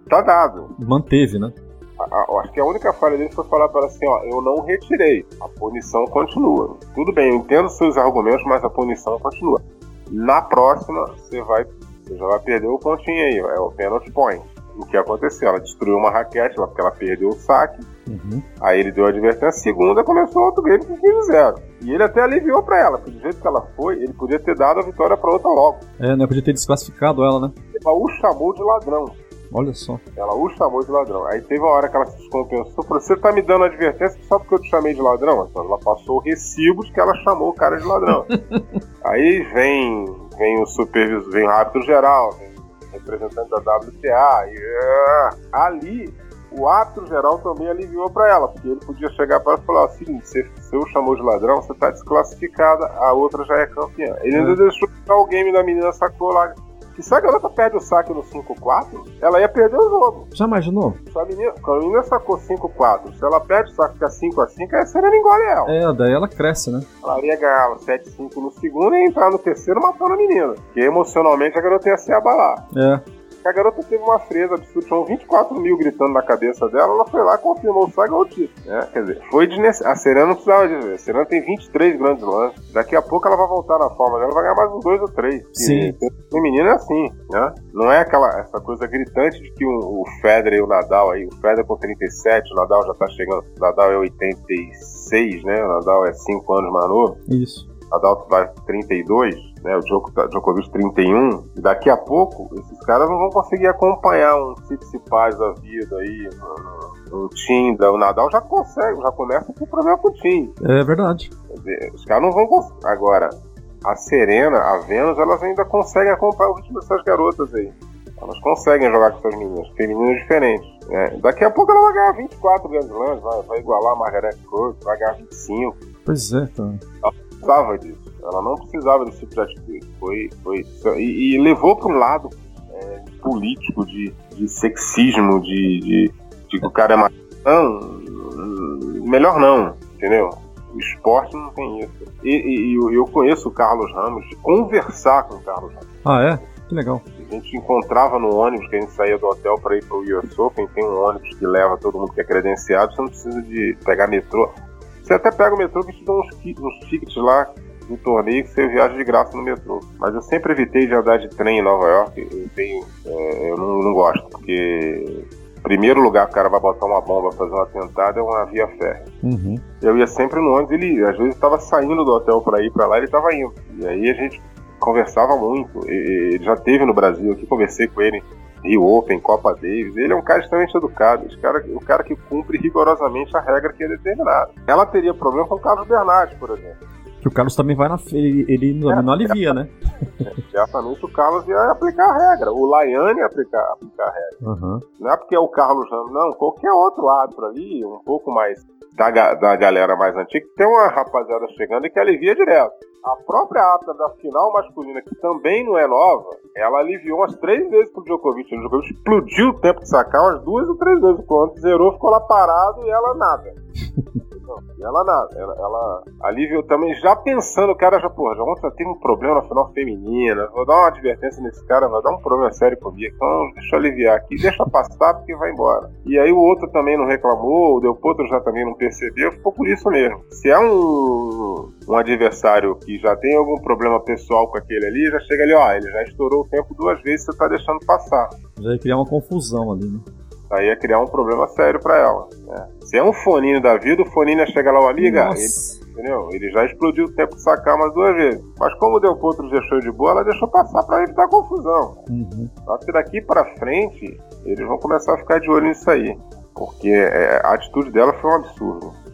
tá dado. Manteve, né? A- a- eu acho que a única falha dele foi falar para assim, ó, eu não retirei, a punição continua. Tudo bem, eu entendo seus argumentos, mas a punição continua. Na próxima, você vai, você já vai perder o pontinho aí, ó, é o penalty point. O que aconteceu? Ela destruiu uma raquete, ela- porque ela perdeu o saque, Uhum. aí ele deu a advertência, a segunda começou outro game com 15-0. E ele até aliviou para ela, porque do jeito que ela foi, ele podia ter dado a vitória para outra logo. É, né? Podia ter desclassificado ela, né? O chamou de ladrão. Olha só. Ela o chamou de ladrão. Aí teve uma hora que ela se descompensou. Falou: Você tá me dando advertência só porque eu te chamei de ladrão? Então ela passou o recibo de que ela chamou o cara de ladrão. Aí vem, vem o supervisor, vem o árbitro geral, vem o representante da WTA. E, é, ali, o árbitro geral também aliviou pra ela, porque ele podia chegar para ela e falar: o seguinte, você, o chamou de ladrão, você tá desclassificada, a outra já é campeã. Ele ainda É. deixou o game da menina, sacou lá. E se a garota perde o saque no 5-4, ela ia perder o jogo. Já imaginou? Se a menina, a menina sacou 5-4, se ela perde o saque fica 5x5, aí a Serena engole ela. É, daí ela cresce, né? Ela ia ganhar 7-5 no segundo e entrar no terceiro matando a menina. Porque emocionalmente a garota ia se abalar. É. A garota teve uma fresa absurda, tinham 24 mil gritando na cabeça dela, ela foi lá, confirmou o e ganhou o título. né? Quer dizer, foi desnecessário. A Serena não precisava disso. A Serena tem 23 grandes lances. Daqui a pouco ela vai voltar na forma dela, vai ganhar mais uns dois ou três. Sim. O feminino é assim, né? Não é aquela essa coisa gritante de que o, o Federer e o Nadal aí, o Federer com 37, o Nadal já tá chegando, o Nadal é 86, né? O Nadal é 5 anos mais novo. Isso. Nadal vai 32, né? O Djoko- Djokovic 31. E daqui a pouco, esses caras não vão conseguir acompanhar um Tsitsipas da vida aí, um, um Tinda. O Nadal já consegue, já começa com problema com o Tim. É verdade. Dizer, os caras não vão conseguir. Agora, a Serena, a Venus, elas ainda conseguem acompanhar o ritmo dessas garotas aí. Elas conseguem jogar com essas meninas, femininas diferentes. né? Daqui a pouco ela vai ganhar 24 grandes lãs, vai, vai igualar a Margaret Court, vai ganhar 25 Pois é, tá. precisava disso. Ela não precisava desse tipo de atitude. Foi, foi, e, e levou para um lado é, político, de, de sexismo, de, de, de que o cara é mais. Não, melhor não, entendeu? O esporte não tem isso. E, e- e eu, conheço o Carlos Ramos, de conversar com o Carlos Ramos. Ah, é? Que legal. A gente encontrava no ônibus que a gente saía do hotel para ir para o US Open, tem um ônibus que leva todo mundo que é credenciado, você não precisa de pegar metrô. Você até pega o metrô que te dá uns, uns tickets lá do torneio que você viaja de graça no metrô. Mas eu sempre evitei de andar de trem em Nova York. Eu, tenho, é, eu não, não, gosto, porque primeiro lugar que o cara vai botar uma bomba fazer um atentado é uma via férrea. Uhum. Eu ia sempre no ônibus, ele às vezes estava saindo do hotel para ir para lá, ele estava indo. E aí a gente conversava muito. Ele já teve no Brasil aqui, conversei com ele. Rio Open, Copa Davis, ele é um cara extremamente educado, esse cara, o cara que cumpre rigorosamente a regra que é determinada. Ela teria problema com o Carlos Bernardes, por exemplo. Que o Carlos também vai na ele, ele é, não alivia, né? Certamente o Carlos ia aplicar a regra. O Laiane ia aplicar, aplicar a regra. Uhum. Não é porque é o Carlos não, qualquer outro árbitro ali, um pouco mais da, da galera mais antiga, tem uma rapaziada chegando e que alivia direto. A própria ata da final masculina, que também não é nova, ela aliviou umas três vezes pro Djokovic. O Djokovic explodiu o tempo de sacar umas duas ou três vezes. Quando zerou, ficou lá parado e ela nada. Não, e ela nada. Ela, ela aliviou também, já pensando, o cara já, porra, já ontem teve um problema na final feminina. Vou dar uma advertência nesse cara, vai dar um problema sério comigo. Então, deixa eu aliviar aqui, deixa passar porque vai embora. E aí o outro também não reclamou, o Del Potro já também não percebeu, ficou por isso mesmo. Se é um, um adversário que já tem algum problema pessoal com aquele ali, já chega ali, ó, ele já estourou o tempo duas vezes, você tá deixando passar. Já ia criar uma confusão ali, né? Aí ia criar um problema sério para ela. Né? Se é um foninho da vida, o foninho chega lá, ó, liga, ele, entendeu? Ele já explodiu o tempo de sacar umas duas vezes. Mas como deu Potro deixou de boa, ela deixou passar para evitar confusão. Uhum. Só que daqui para frente, eles vão começar a ficar de olho nisso aí. Porque é, a atitude dela foi um absurdo.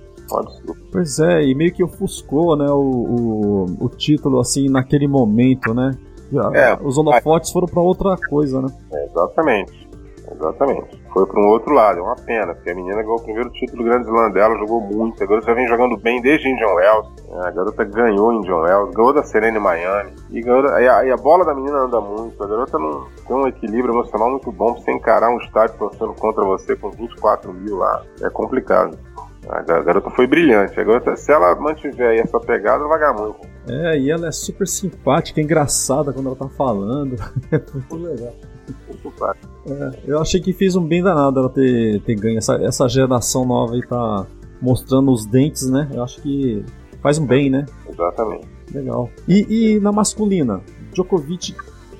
Pois é, e meio que ofuscou, né, o, o, o título, assim, naquele momento, né? É, Os holofotes foram para outra coisa, né? É, exatamente. Exatamente. Foi para um outro lado, é uma pena, porque a menina ganhou o primeiro título do Grande Slam dela, jogou muito. A garota já vem jogando bem desde Indian Wells. A garota ganhou Indian Wells, ganhou da Serena Miami. E, ganhou, e, a, e, a, bola da menina anda muito. A garota não tem um equilíbrio emocional muito bom pra você encarar um estádio torcendo contra você com 24 mil lá. É complicado. A garota foi brilhante. A garota, se ela mantiver essa pegada, ela vai ganhar muito. É, e ela é super simpática, engraçada quando ela tá falando. É muito legal. É, eu achei que fez um bem danado ela ter, ter ganho. Essa, essa geração nova aí tá mostrando os dentes, né? Eu acho que faz um bem, né? Exatamente. Legal. E, e na masculina? Djokovic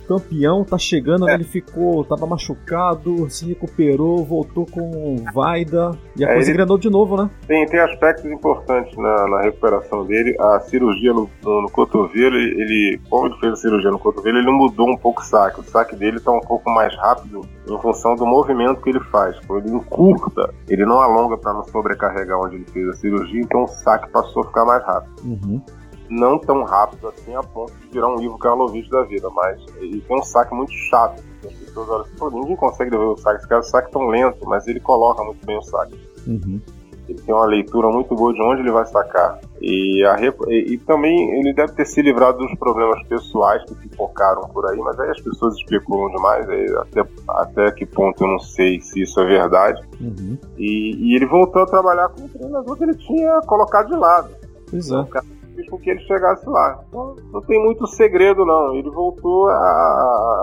campeão, tá chegando, é. ele ficou, tava machucado, se recuperou, voltou com Vaida e a é, coisa ele... engrenou de novo, né? Tem, tem aspectos importantes na, na recuperação dele. A cirurgia no, no, no, cotovelo, ele, como ele fez a cirurgia no cotovelo, ele mudou um pouco o saque. O saque dele tá um pouco mais rápido em função do movimento que ele faz. Quando ele encurta, ele não alonga para não sobrecarregar onde ele fez a cirurgia, então o saque passou a ficar mais rápido. Uhum não tão rápido assim a ponto de virar um livro Karlovich da vida, mas ele tem um saque muito chato. As pessoas olham assim, ninguém consegue ver o saque, esse cara saque tão lento, mas ele coloca muito bem o saque. Uhum. Ele tem uma leitura muito boa de onde ele vai sacar. E, a, e, e, também ele deve ter se livrado dos problemas pessoais que pipocaram por aí, mas aí as pessoas especulam demais, até, até que ponto eu não sei se isso é verdade. Uhum. E, e, ele voltou a trabalhar com o treinador que ele tinha colocado de lado. É fez com que ele chegasse lá. Então, não tem muito segredo, não. Ele voltou a,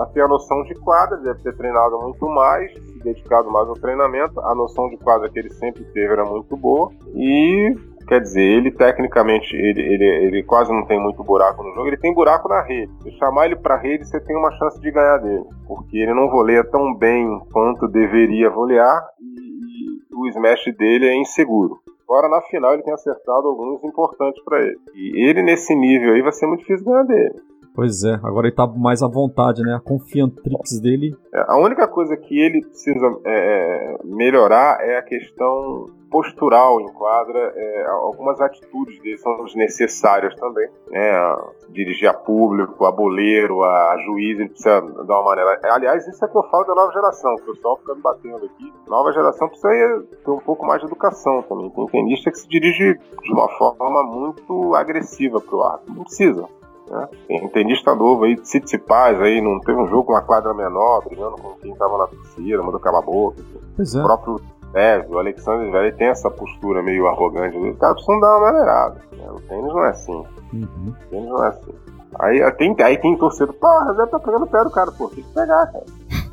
a, ter a noção de quadra, deve ter treinado muito mais, se dedicado mais ao treinamento. A noção de quadra que ele sempre teve era muito boa. E Quer dizer, ele tecnicamente, ele, ele, ele quase não tem muito buraco no jogo, ele tem buraco na rede. Se chamar ele pra rede, você tem uma chance de ganhar dele. Porque ele não voleia tão bem quanto deveria volear e o smash dele é inseguro. Agora na final ele tem acertado alguns importantes para ele. E ele nesse nível aí vai ser muito difícil ganhar dele. Pois é, agora ele tá mais à vontade, né? A confiantrix dele. É, a única coisa que ele precisa é, é, melhorar é a questão postural em quadra. É, algumas atitudes dele são desnecessárias também. Né? Dirigir a público, a boleiro, a juiz, ele precisa dar uma maneira. Aliás, isso é que eu falo da nova geração, o pessoal fica me batendo aqui. Nova geração precisa ter um pouco mais de educação também. Tem tenista que se dirige de uma forma muito agressiva pro árbitro. Não precisa. Né? Tem tenista novo aí, Tsitsipas aí, não teve um jogo com uma quadra menor, brigando com quem tava na torcida, mandou calar a boca. Pois é. O próprio Zverev, o Alexandre Zverev tem essa postura meio arrogante. Os caras precisam dar uma maneirada. Né? O tênis não é assim. Uhum. O tênis não é assim. Aí tem, aí tem torcedor, porra, Zé tá pegando o pé do cara, pô, tem que pegar, cara.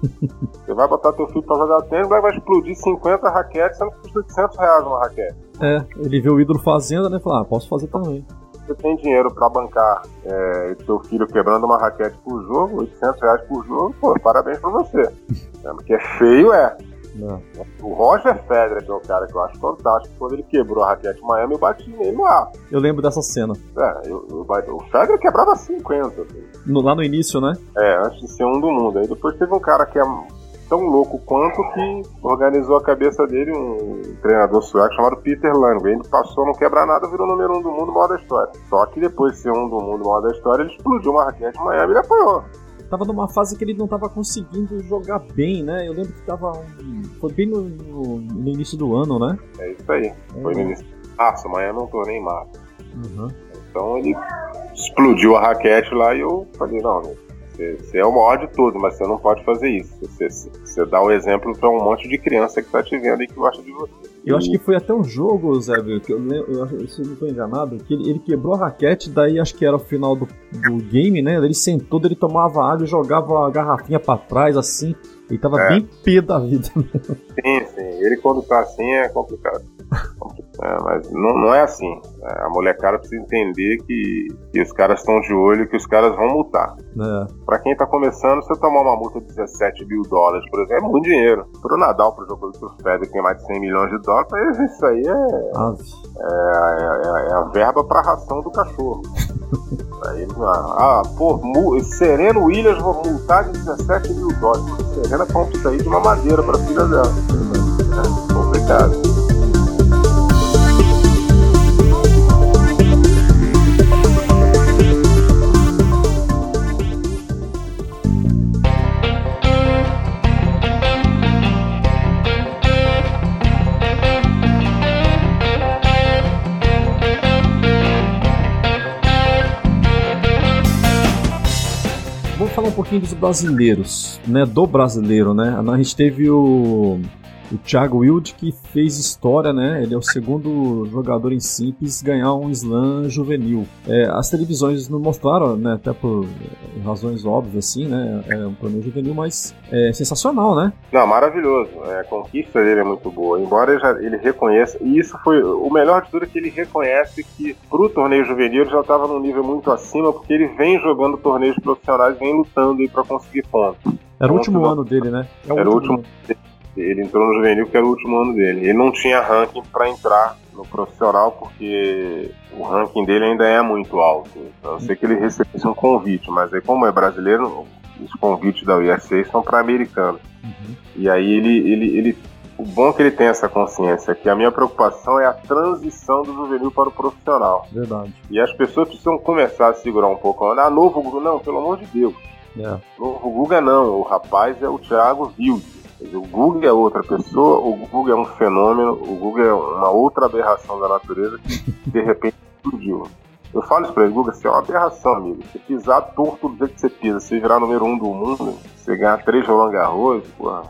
Você vai botar teu filho pra jogar tênis, vai, vai explodir 50 raquetes, sendo que custa 800 reais uma raquete. É, ele vê o ídolo fazendo, né? Fala, ah, posso fazer também. Você tem dinheiro pra bancar é, seu filho quebrando uma raquete por jogo, 800 reais por jogo, pô, parabéns pra você. É, porque é feio, é. Não. O Roger Federer, que é o cara que eu acho fantástico, quando ele quebrou a raquete Miami, eu bati nele no ar. Eu lembro dessa cena. É, eu, eu, o Federer quebrava 50. Assim. No, lá no início, né? É, antes de ser um do mundo. Aí depois teve um cara que é tão louco quanto que organizou a cabeça dele um treinador sueco chamado Peter Landgren. Ele passou a não quebrar nada, virou número um do mundo, maior da história. Só que depois de ser um do mundo, maior da história, ele explodiu uma raquete Miami e ele apanhou tava numa fase que ele não tava conseguindo jogar bem, né? Eu lembro que tava. Foi bem no, no, no início do ano, né? É isso aí. Foi no início. Março, amanhã não tô nem em março. Uhum. Então ele explodiu a raquete lá e eu falei, não, você, você é o maior de todos, mas você não pode fazer isso. Você, você dá o um exemplo para um monte de criança que tá te vendo e que gosta de você. Eu acho que foi até um jogo, Zé, que eu, eu, eu, se não estou enganado, que ele, ele, quebrou a raquete, daí acho que era o final do, do game, né? Ele sentou, ele tomava água e jogava a garrafinha para trás, assim. Ele tava é. bem pé da vida. Sim, sim. Ele quando tá assim é complicado. É, mas não, não é assim. É, a molecada precisa entender que, que os caras estão de olho e que os caras vão multar. É. Pra quem tá começando, você tomar uma multa de 17 mil dólares, por exemplo, é muito dinheiro. Pro Nadal, pro jogo do Federer, que tem mais de 100 milhões de dólares, isso aí é, é, é, é, a verba pra ração do cachorro. aí, ah, pô, Sereno Williams vou multar de 17 mil dólares. Serena compra isso aí de uma madeira pra filha dela. É complicado. Pouquinho dos brasileiros, né? Do brasileiro, né? A gente teve o o Thiago Wild que fez história, né? Ele é o segundo jogador em simples ganhar um slam juvenil. É, as televisões não mostraram, né? Até por razões óbvias, assim, né? É um torneio juvenil, mas é sensacional, né? Não, maravilhoso. É, a conquista dele é muito boa. Embora ele, já, ele reconheça, e isso foi o melhor de tudo é que ele reconhece que pro torneio juvenil ele já estava num nível muito acima, porque ele vem jogando torneios profissionais, vem lutando aí para conseguir pontos. Era o último ano dele, né? É o Era último o último. Ano. Ele entrou no juvenil que era o último ano dele. Ele não tinha ranking para entrar no profissional porque o ranking dele ainda é muito alto. Então, eu sei que ele recebeu um convite, mas aí como é brasileiro, os convites da USA são para americanos. Uhum. E aí ele, ele, ele, o bom é que ele tem essa consciência que a minha preocupação é a transição do juvenil para o profissional. Verdade. E as pessoas precisam começar a segurar um pouco. Ah, novo Guga, não, pelo amor de Deus. É. Novo Guga não, o rapaz é o Thiago Wilde. O Google é outra pessoa, o Google é um fenômeno, o Google é uma outra aberração da natureza que de repente explodiu. Eu falo isso pra ele, Guga, você é uma aberração, amigo. Você pisar torto do jeito que você pisa, você virar número um do mundo, você ganhar três Roland Garros, porra.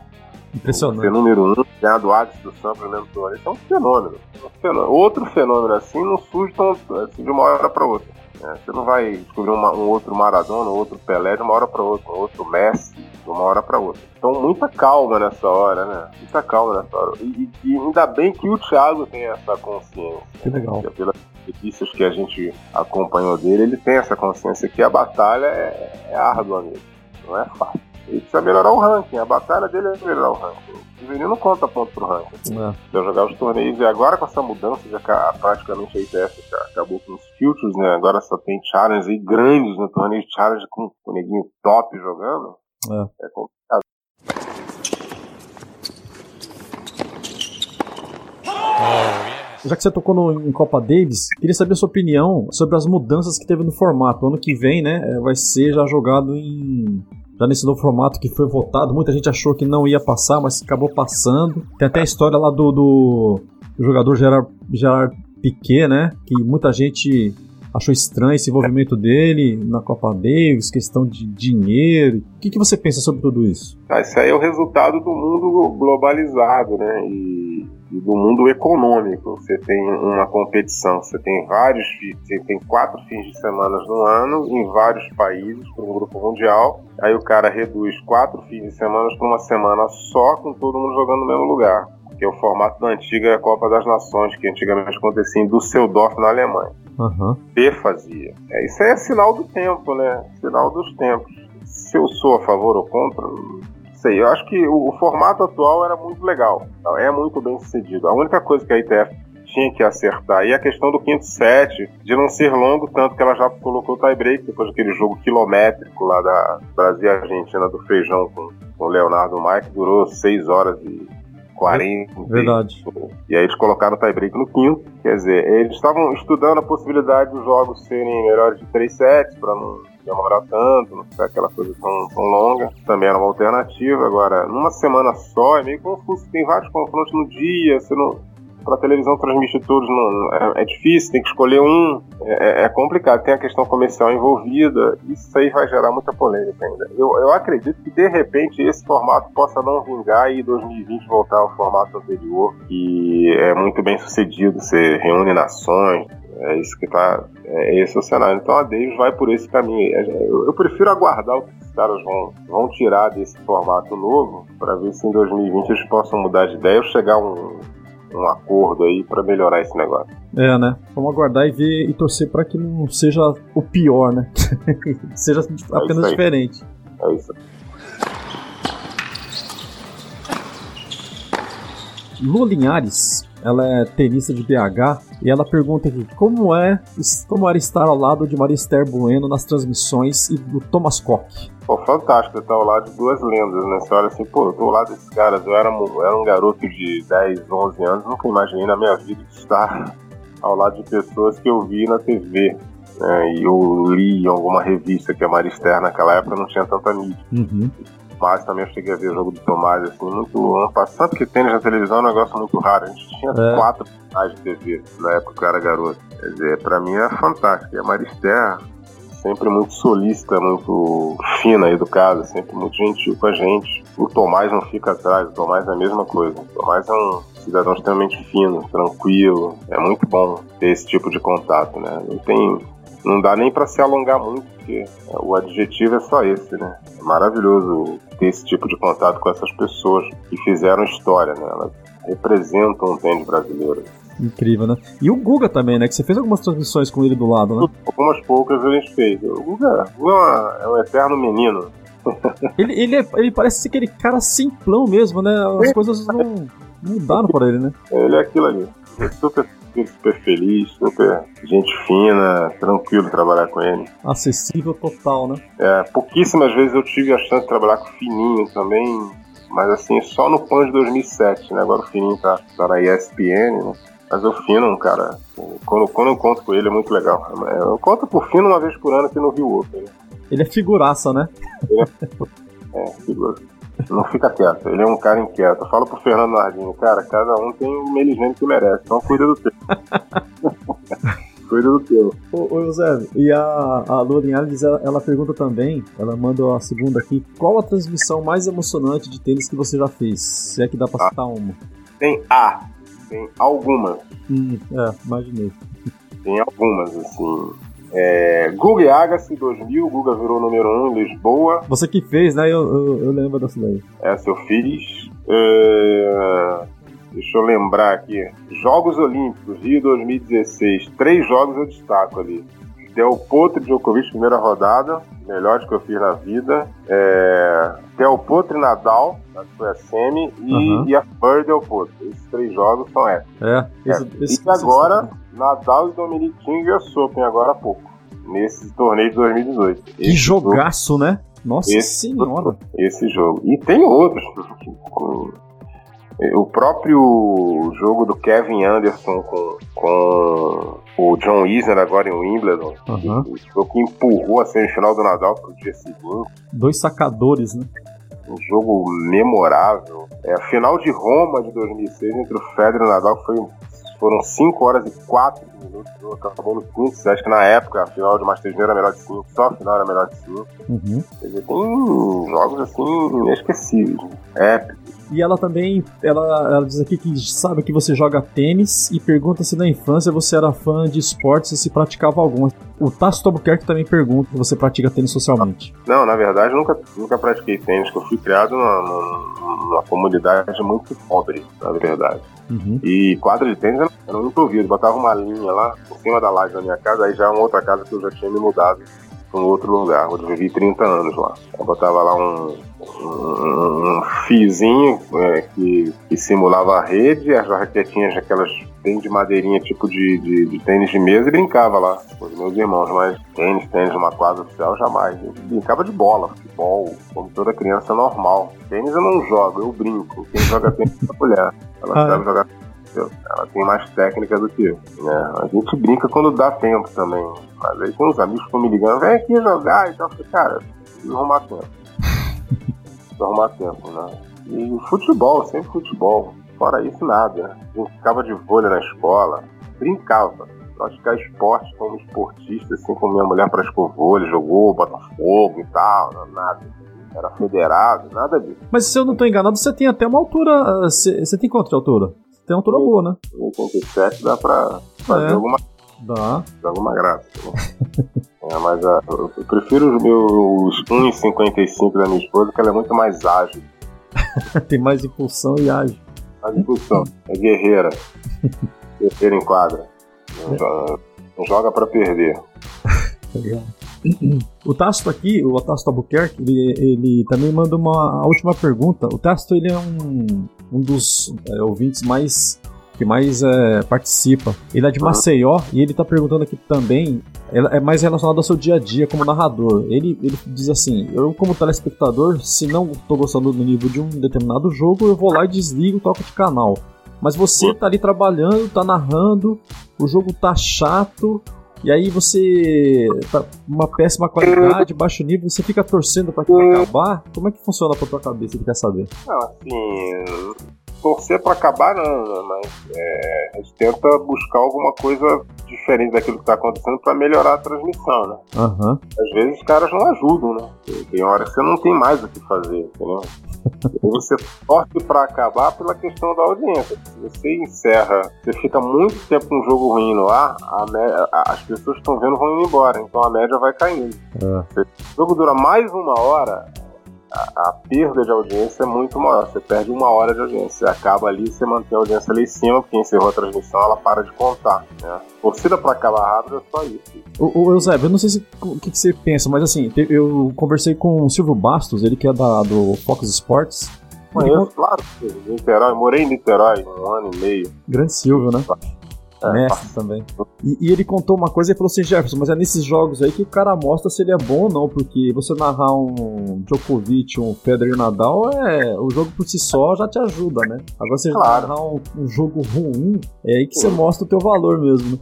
Impressionante. Ser número um, ganhar do Alex do Sam primeiro torneio, isso é um fenômeno. um fenômeno. Outro fenômeno assim não surge tão, assim, de uma hora para outra. É, você não vai descobrir uma, um outro Maradona, um outro Pelé de uma hora para outra, um outro Messi de uma hora para outra. Então, muita calma nessa hora, né? Muita calma nessa hora. E, e ainda bem que o Thiago tem essa consciência. Que legal. Né? Pelas notícias que a gente acompanhou dele, ele tem essa consciência que a batalha é, é árdua mesmo. Não é fácil. Ele precisa melhorar o ranking. A batalha dele é melhorar o ranking. O juvenil não conta ponto pro ranking. É. Precisa jogar os torneios. E agora com essa mudança, já praticamente a ITF acabou com os filtros, né? Agora só tem challenges aí grandes no torneio de challenge com o neguinho top jogando. É, é complicado. Já que você tocou no, em Copa Davis, queria saber a sua opinião sobre as mudanças que teve no formato. Ano que vem, né, é, vai ser já jogado em já nesse novo formato que foi votado. Muita gente achou que não ia passar, mas acabou passando. Tem até a história lá do, do, do jogador Gerard, Gerard Piquet, né? Que muita gente achou estranho esse envolvimento dele na Copa Davis, questão de dinheiro. O que, que você pensa sobre tudo isso? Ah, isso aí é o resultado do mundo globalizado, né? E e do mundo econômico. Você tem uma competição, você tem vários, você tem quatro fins de semana no ano em vários países para um grupo mundial. Aí o cara reduz quatro fins de semana para uma semana só, com todo mundo jogando no mesmo lugar. Que é o formato da antiga Copa das Nações, que antigamente acontecia em Düsseldorf, na Alemanha. Uhum. B fazia. É, isso aí é sinal do tempo, né? Sinal dos tempos. Se eu sou a favor ou contra, sei. Eu acho que o, o, formato atual era muito legal. É muito bem sucedido. A única coisa que a ITF tinha que acertar e a questão do quinto set, de não ser longo, tanto que ela já colocou o tie-break depois daquele jogo quilométrico lá da Brasil e Argentina do Feijão com, com o Leonardo Maia, que durou 6 horas e 40. Verdade. E aí eles colocaram o tie-break no quinto. Quer dizer, eles estavam estudando a possibilidade dos jogos serem melhores de 3 sets, para não demorar tanto, não ficar aquela coisa tão, tão longa. Também era uma alternativa. Agora, numa semana só é meio confuso. Tem vários confrontos no dia, você não. Pra televisão transmitir todos não, é, é difícil, tem que escolher um. É, é, é, complicado, tem a questão comercial envolvida. Isso aí vai gerar muita polêmica ainda. Eu, eu acredito que de repente esse formato possa não vingar e 2020 voltar ao formato anterior, que é muito bem sucedido. Você reúne nações, é isso que tá. É esse o cenário. Então a Davis vai por esse caminho. É, eu, eu prefiro aguardar o que os caras vão, vão tirar desse formato novo para ver se em 2020 eles possam mudar de ideia ou chegar a um, um acordo aí para melhorar esse negócio. É, né? Vamos aguardar e ver e torcer para que não seja o pior, né? seja apenas é diferente. É isso. Lu Linhares ela é tenista de BH e ela pergunta aqui como é como era estar ao lado de Maria Esther Bueno nas transmissões e do Thomas Koch. Pô, fantástico estar ao lado de duas lendas, né? Você olha assim, pô, eu tô ao lado desses caras, eu era, eu era um garoto de 10, 11 anos, nunca imaginei na minha vida estar ao lado de pessoas que eu vi na TV. Né? E eu li em alguma revista que a Maria Esther naquela época não tinha tanta mídia. Uhum. Tomás, também eu cheguei a ver o jogo do Tomás, assim, muito ano passado, porque tênis na televisão é um negócio muito raro. A gente tinha é. quatro canais de TV na época que eu era garoto. Quer dizer, pra mim é fantástico. E a Marister, sempre muito solista, muito fina, educada, sempre muito gentil com a gente. O Tomás não fica atrás, o Tomás é a mesma coisa. O Tomás é um cidadão extremamente fino, tranquilo. É muito bom ter esse tipo de contato, né? Não tem não dá nem para se alongar muito, porque o adjetivo é só esse, né? É maravilhoso ter esse tipo de contato com essas pessoas que fizeram história, né? Elas representam o tênis brasileiro. Incrível, né? E o Guga também, né? Que você fez algumas transmissões com ele do lado, né? Algumas poucas a gente fez. O Guga, o Guga é um eterno menino. ele, ele, é, ele parece ser aquele cara simplão mesmo, né? As coisas não mudaram para ele, né? Ele é aquilo ali. É super super feliz, super gente fina, tranquilo trabalhar com ele. Acessível total, né? É, pouquíssimas vezes eu tive a chance de trabalhar com o Fininho também, mas assim, só no PAN de 2007, né? Agora o Fininho tá, tá na ESPN, né? Mas o Fino, cara, quando, quando eu conto com ele é muito legal. Eu conto por Fino uma vez por ano aqui no Rio Open. Né? Ele é figuraça, né? É, é figuraça. Não fica quieto, ele é um cara inquieto. Fala pro Fernando Nardini, cara, cada um tem o meligênio que merece, então cuida do teu. cuida do teu. Ô, ô José, e a, a Linhares, ela, ela pergunta também, ela manda a segunda aqui, qual a transmissão mais emocionante de tênis que você já fez? Se é que dá pra ah, citar uma. Tem A, tem algumas. Hum, é, imaginei. Tem algumas, assim. É, Guga Agassi 2000, Guga virou número 1 um em Lisboa. Você que fez, né? Eu, eu, eu lembro dessa daí. Essa eu fiz. É, deixa eu lembrar aqui. Jogos Olímpicos, Rio 2016. Três jogos eu destaco ali. Del Potro e Djokovic, primeira rodada, melhor que eu fiz na vida. É, Del Potro e Nadal, que foi a semi, e, uhum. e a Fur Del Potro. Esses três jogos são essa. É, esse, é. Esse, e agora, Nadal e Dominic Thiem e Open agora há pouco. Nesse torneio de 2018. Que esse jogaço, jogo, né? Nossa esse, senhora. Esse jogo. E tem outros. O próprio jogo do Kevin Anderson com, com o John Isner agora em Wimbledon, uhum. o que empurrou a semifinal do Nadal para o dia seguinte. Dois sacadores, né? Um jogo memorável. É, a final de Roma de 2006 entre o Federer e o Nadal foi foram 5 horas e 4 minutos, acabou no 5, acho que na época a final de Masters era melhor de 5, só a final era melhor de 5. Uhum. Quer dizer, tem jogos assim inesquecíveis, épicos. E ela também, ela, ela diz aqui que sabe que você joga tênis e pergunta se na infância você era fã de esportes e se praticava algum. O Tasso Albuquerque também pergunta se você pratica tênis socialmente. Não, na verdade nunca, nunca pratiquei tênis, eu fui criado numa, numa, numa comunidade muito pobre, na verdade. Uhum. E quadra de tênis era um improviso, botava uma linha lá por cima da laje da minha casa, aí já é uma outra casa que eu já tinha me mudado um outro lugar, onde eu vivi 30 anos lá. Eu botava lá um, um, um fiozinho é, que, que, simulava a rede, as raquetinhas aquelas bem de madeirinha, tipo de, de, de, tênis de mesa, e brincava lá com os meus irmãos, mas tênis, tênis numa quadra oficial, jamais. Eu brincava de bola, futebol, como toda criança normal. Tênis eu não jogo, eu brinco. Quem joga tênis é a mulher. Ela ah, sabe é? Ela tem mais técnica do que eu. Né? A gente brinca quando dá tempo também. Mas aí tem uns amigos que estão me ligando, vem aqui jogar e tal. Cara, preciso arrumar tempo. preciso arrumar tempo, né? E futebol, sempre futebol. Fora isso, nada. A gente ficava de vôlei na escola, brincava. Praticar esporte como esportista, assim como minha mulher praticou vôlei, jogou Botafogo e tal, nada era federado, nada disso. Mas se eu não estou enganado, você tem até uma altura. Você, você tem quanto de altura? Tem altura boa, né? 87 dá pra fazer é. alguma Dá. Alguma graça. é, mas a, eu prefiro os meus 1,55 da minha esposa, que ela é muito mais ágil. Tem mais impulsão e ágil. Mais impulsão. É guerreira. guerreira em quadra. Não, joga, não joga pra perder. Legal. O Tasto aqui, o Tasto Albuquerque, ele, ele também manda uma última pergunta. O Tasto ele é um, um dos é, ouvintes mais que mais é, participa. Ele é de Maceió e ele tá perguntando aqui também. É mais relacionado ao seu dia a dia como narrador. Ele, ele diz assim: Eu, como telespectador, se não tô gostando do nível de um determinado jogo, eu vou lá e desligo, toco de canal. Mas você tá ali trabalhando, tá narrando, o jogo tá chato, e aí você tá uma péssima qualidade, baixo nível, você fica torcendo para que acabar? Como é que funciona pra tua cabeça? Ele quer saber. Não, assim, torcer para acabar não, né? mas é, a gente tenta buscar alguma coisa diferente daquilo que está acontecendo para melhorar a transmissão, né? Uhum. Às vezes os caras não ajudam, né? Tem hora que você não tem mais o que fazer, entendeu? você torce para acabar pela questão da audiência. Se você encerra, você fica muito tempo com um jogo ruim no ar, as pessoas que estão vendo vão indo embora, então a média vai caindo. É. Se o jogo dura mais uma hora, a, a, perda de audiência é muito maior. Você perde uma hora de audiência. Você acaba ali, você mantém a audiência ali em cima, porque encerrou a transmissão, ela para de contar. Né? Torcida para acabar rápido é só isso. O, o Eusébio, eu não sei se, o que, que, você pensa, mas assim, eu conversei com o Silvio Bastos, ele que é da, do Fox Sports. Conheço, claro. Niterói, morei em Niterói um ano e meio. Grande Silvio, né? É, mestre também. E, e, ele contou uma coisa e falou assim, Jefferson, mas é nesses jogos aí que o cara mostra se ele é bom ou não, porque você narrar um Djokovic, um Federer Nadal, é, o jogo por si só já te ajuda, né? Agora você claro. narrar um, um, jogo ruim, é aí que você mostra o teu valor mesmo. Né?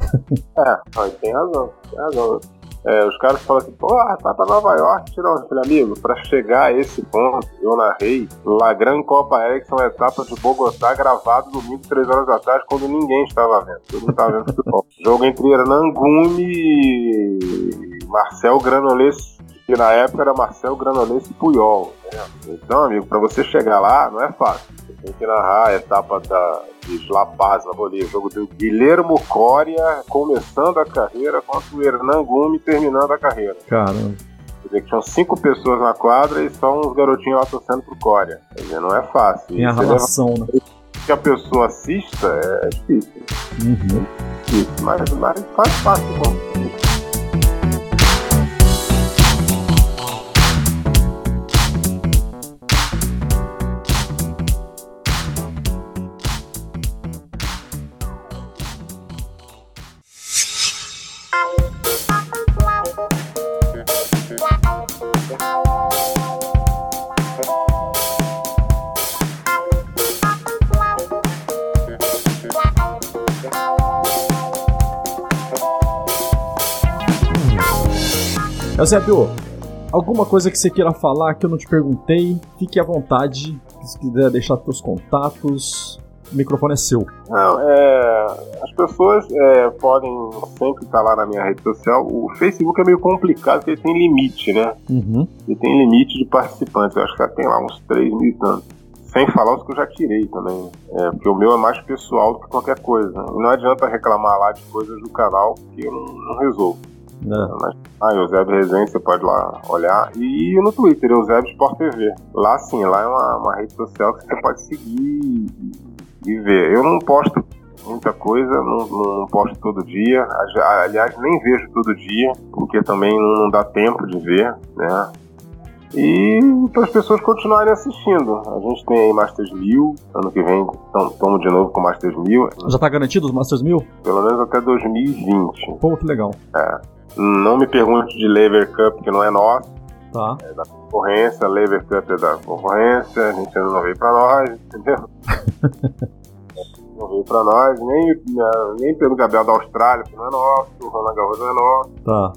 É, tem razão, tem razão. É, os caras falam assim, pô, tá pra Nova York, tirar um filho amigo. Pra chegar a esse ponto, eu narrei La Gran Copa Ericsson, etapa de Bogotá, gravado domingo, 3 horas da tarde, quando ninguém estava vendo. Todo mundo estava vendo futebol. Jogo entre Hernan e Marcel Granoles, que na época era Marcel Granoles e Puyol. Né? Então, amigo, pra você chegar lá, não é fácil tem que narrar a etapa da, de La Paz, na Bolívia. O jogo do Guilhermo Coria começando a carreira contra o Hernan Gume terminando a carreira. Caramba. Quer dizer que tinham cinco pessoas na quadra e só uns garotinhos lá torcendo pro Coria. Quer dizer, não é fácil. Tem a relação, né? Que a pessoa assista é difícil. Uhum. É difícil, mas, mas faz parte, bom. Eusébio, alguma coisa que você queira falar que eu não te perguntei, fique à vontade. Se quiser deixar seus contatos, o microfone é seu. Não, é, as pessoas é, podem sempre estar lá na minha rede social. O Facebook é meio complicado porque ele tem limite, né? Uhum. Ele tem limite de participantes. Eu acho que já tem lá uns 3 mil e tantos. Sem falar os que eu já tirei também. É, porque o meu é mais pessoal do que qualquer coisa. E não adianta reclamar lá de coisas do canal que eu não, não resolvo. É. Mas, ah, Eusébio Rezende, você pode lá olhar. E no Twitter, Eusébio Sport TV. Lá sim, lá é uma, uma rede social que você pode seguir e, e ver. Eu não posto muita coisa, não, não, posto todo dia. Aliás, nem vejo todo dia, porque também não, dá tempo de ver, né? E para as pessoas continuarem assistindo. A gente tem aí Masters 1000, ano que vem estamos de novo com Masters 1000, Já tá garantido os Masters 1000? pelo menos até 2020. Pô, que legal. Não me pergunte de Lever Cup, que não é nosso. Tá. concorrência, Lever Cup é da concorrência, a gente ainda não veio pra nós, entendeu? não veio pra nós, nem, nem pelo Gabriel da Austrália, que não é nosso, o Roland Garros não é nosso, Tá.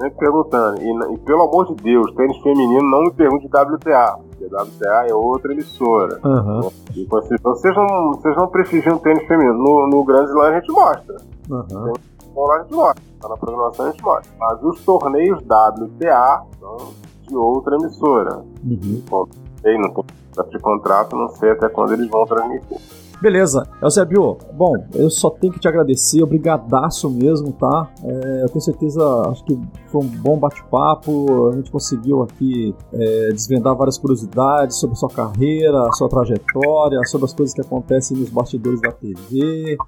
sempre perguntando. E, e pelo amor de Deus, tênis feminino, não me pergunte de WTA, porque WTA é outra emissora. E vocês, vocês, não, vocês não prestigiam tênis feminino. No, no Grand Slam a gente mostra. Então lá a gente mostra. Tá na programação a gente mostra. Mas os torneios WTA são de outra emissora. Uhum. sei, não tem de contrato, não sei até quando eles vão transmitir. Beleza, Eusébio, bom, eu só tenho que te agradecer, obrigadaço mesmo, tá? É, eu tenho certeza, acho que foi um bom bate-papo, a gente conseguiu aqui é, desvendar várias curiosidades sobre sua carreira, sua trajetória, sobre as coisas que acontecem nos bastidores da TV,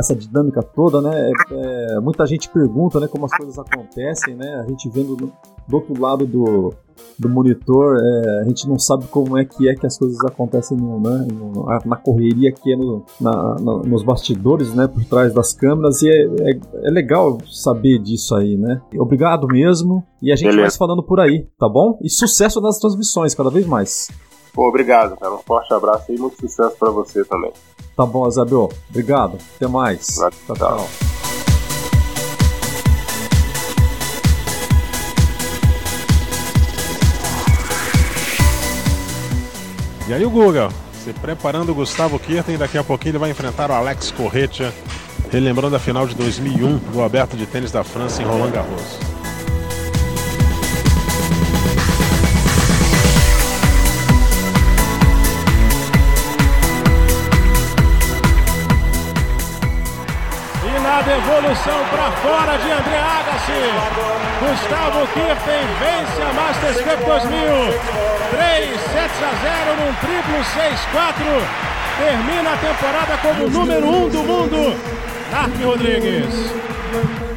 essa dinâmica toda, né? É, é, muita gente pergunta, né, como as coisas acontecem, né? A gente vendo do, do outro lado do, do monitor, é, a gente não sabe como é que é que as coisas acontecem no, né, no- na correria que é no- na- na- nos bastidores, né, por trás das câmeras, e é, é- é legal saber disso aí, né? Obrigado mesmo, e a gente Beleza. vai se falando por aí, tá bom? E sucesso nas transmissões, cada vez mais. Pô, obrigado, cara. Um forte abraço e muito sucesso pra você também. Tá bom, Isabel? Obrigado. Até mais. Valeu, Tchau, tchau. tchau. E aí o Guga, se preparando o Gustavo Kirten, daqui a pouquinho ele vai enfrentar o Alex Corretia, relembrando a final de 2001 do Aberto de Tênis da França em Roland Garros. Devolução para fora de André Agassi, Gustavo Kirten vence a Masters Cup 2000. 3 sets a 0 num triplo 6-4. Termina a temporada como número 1 um do mundo. Narc Rodrigues.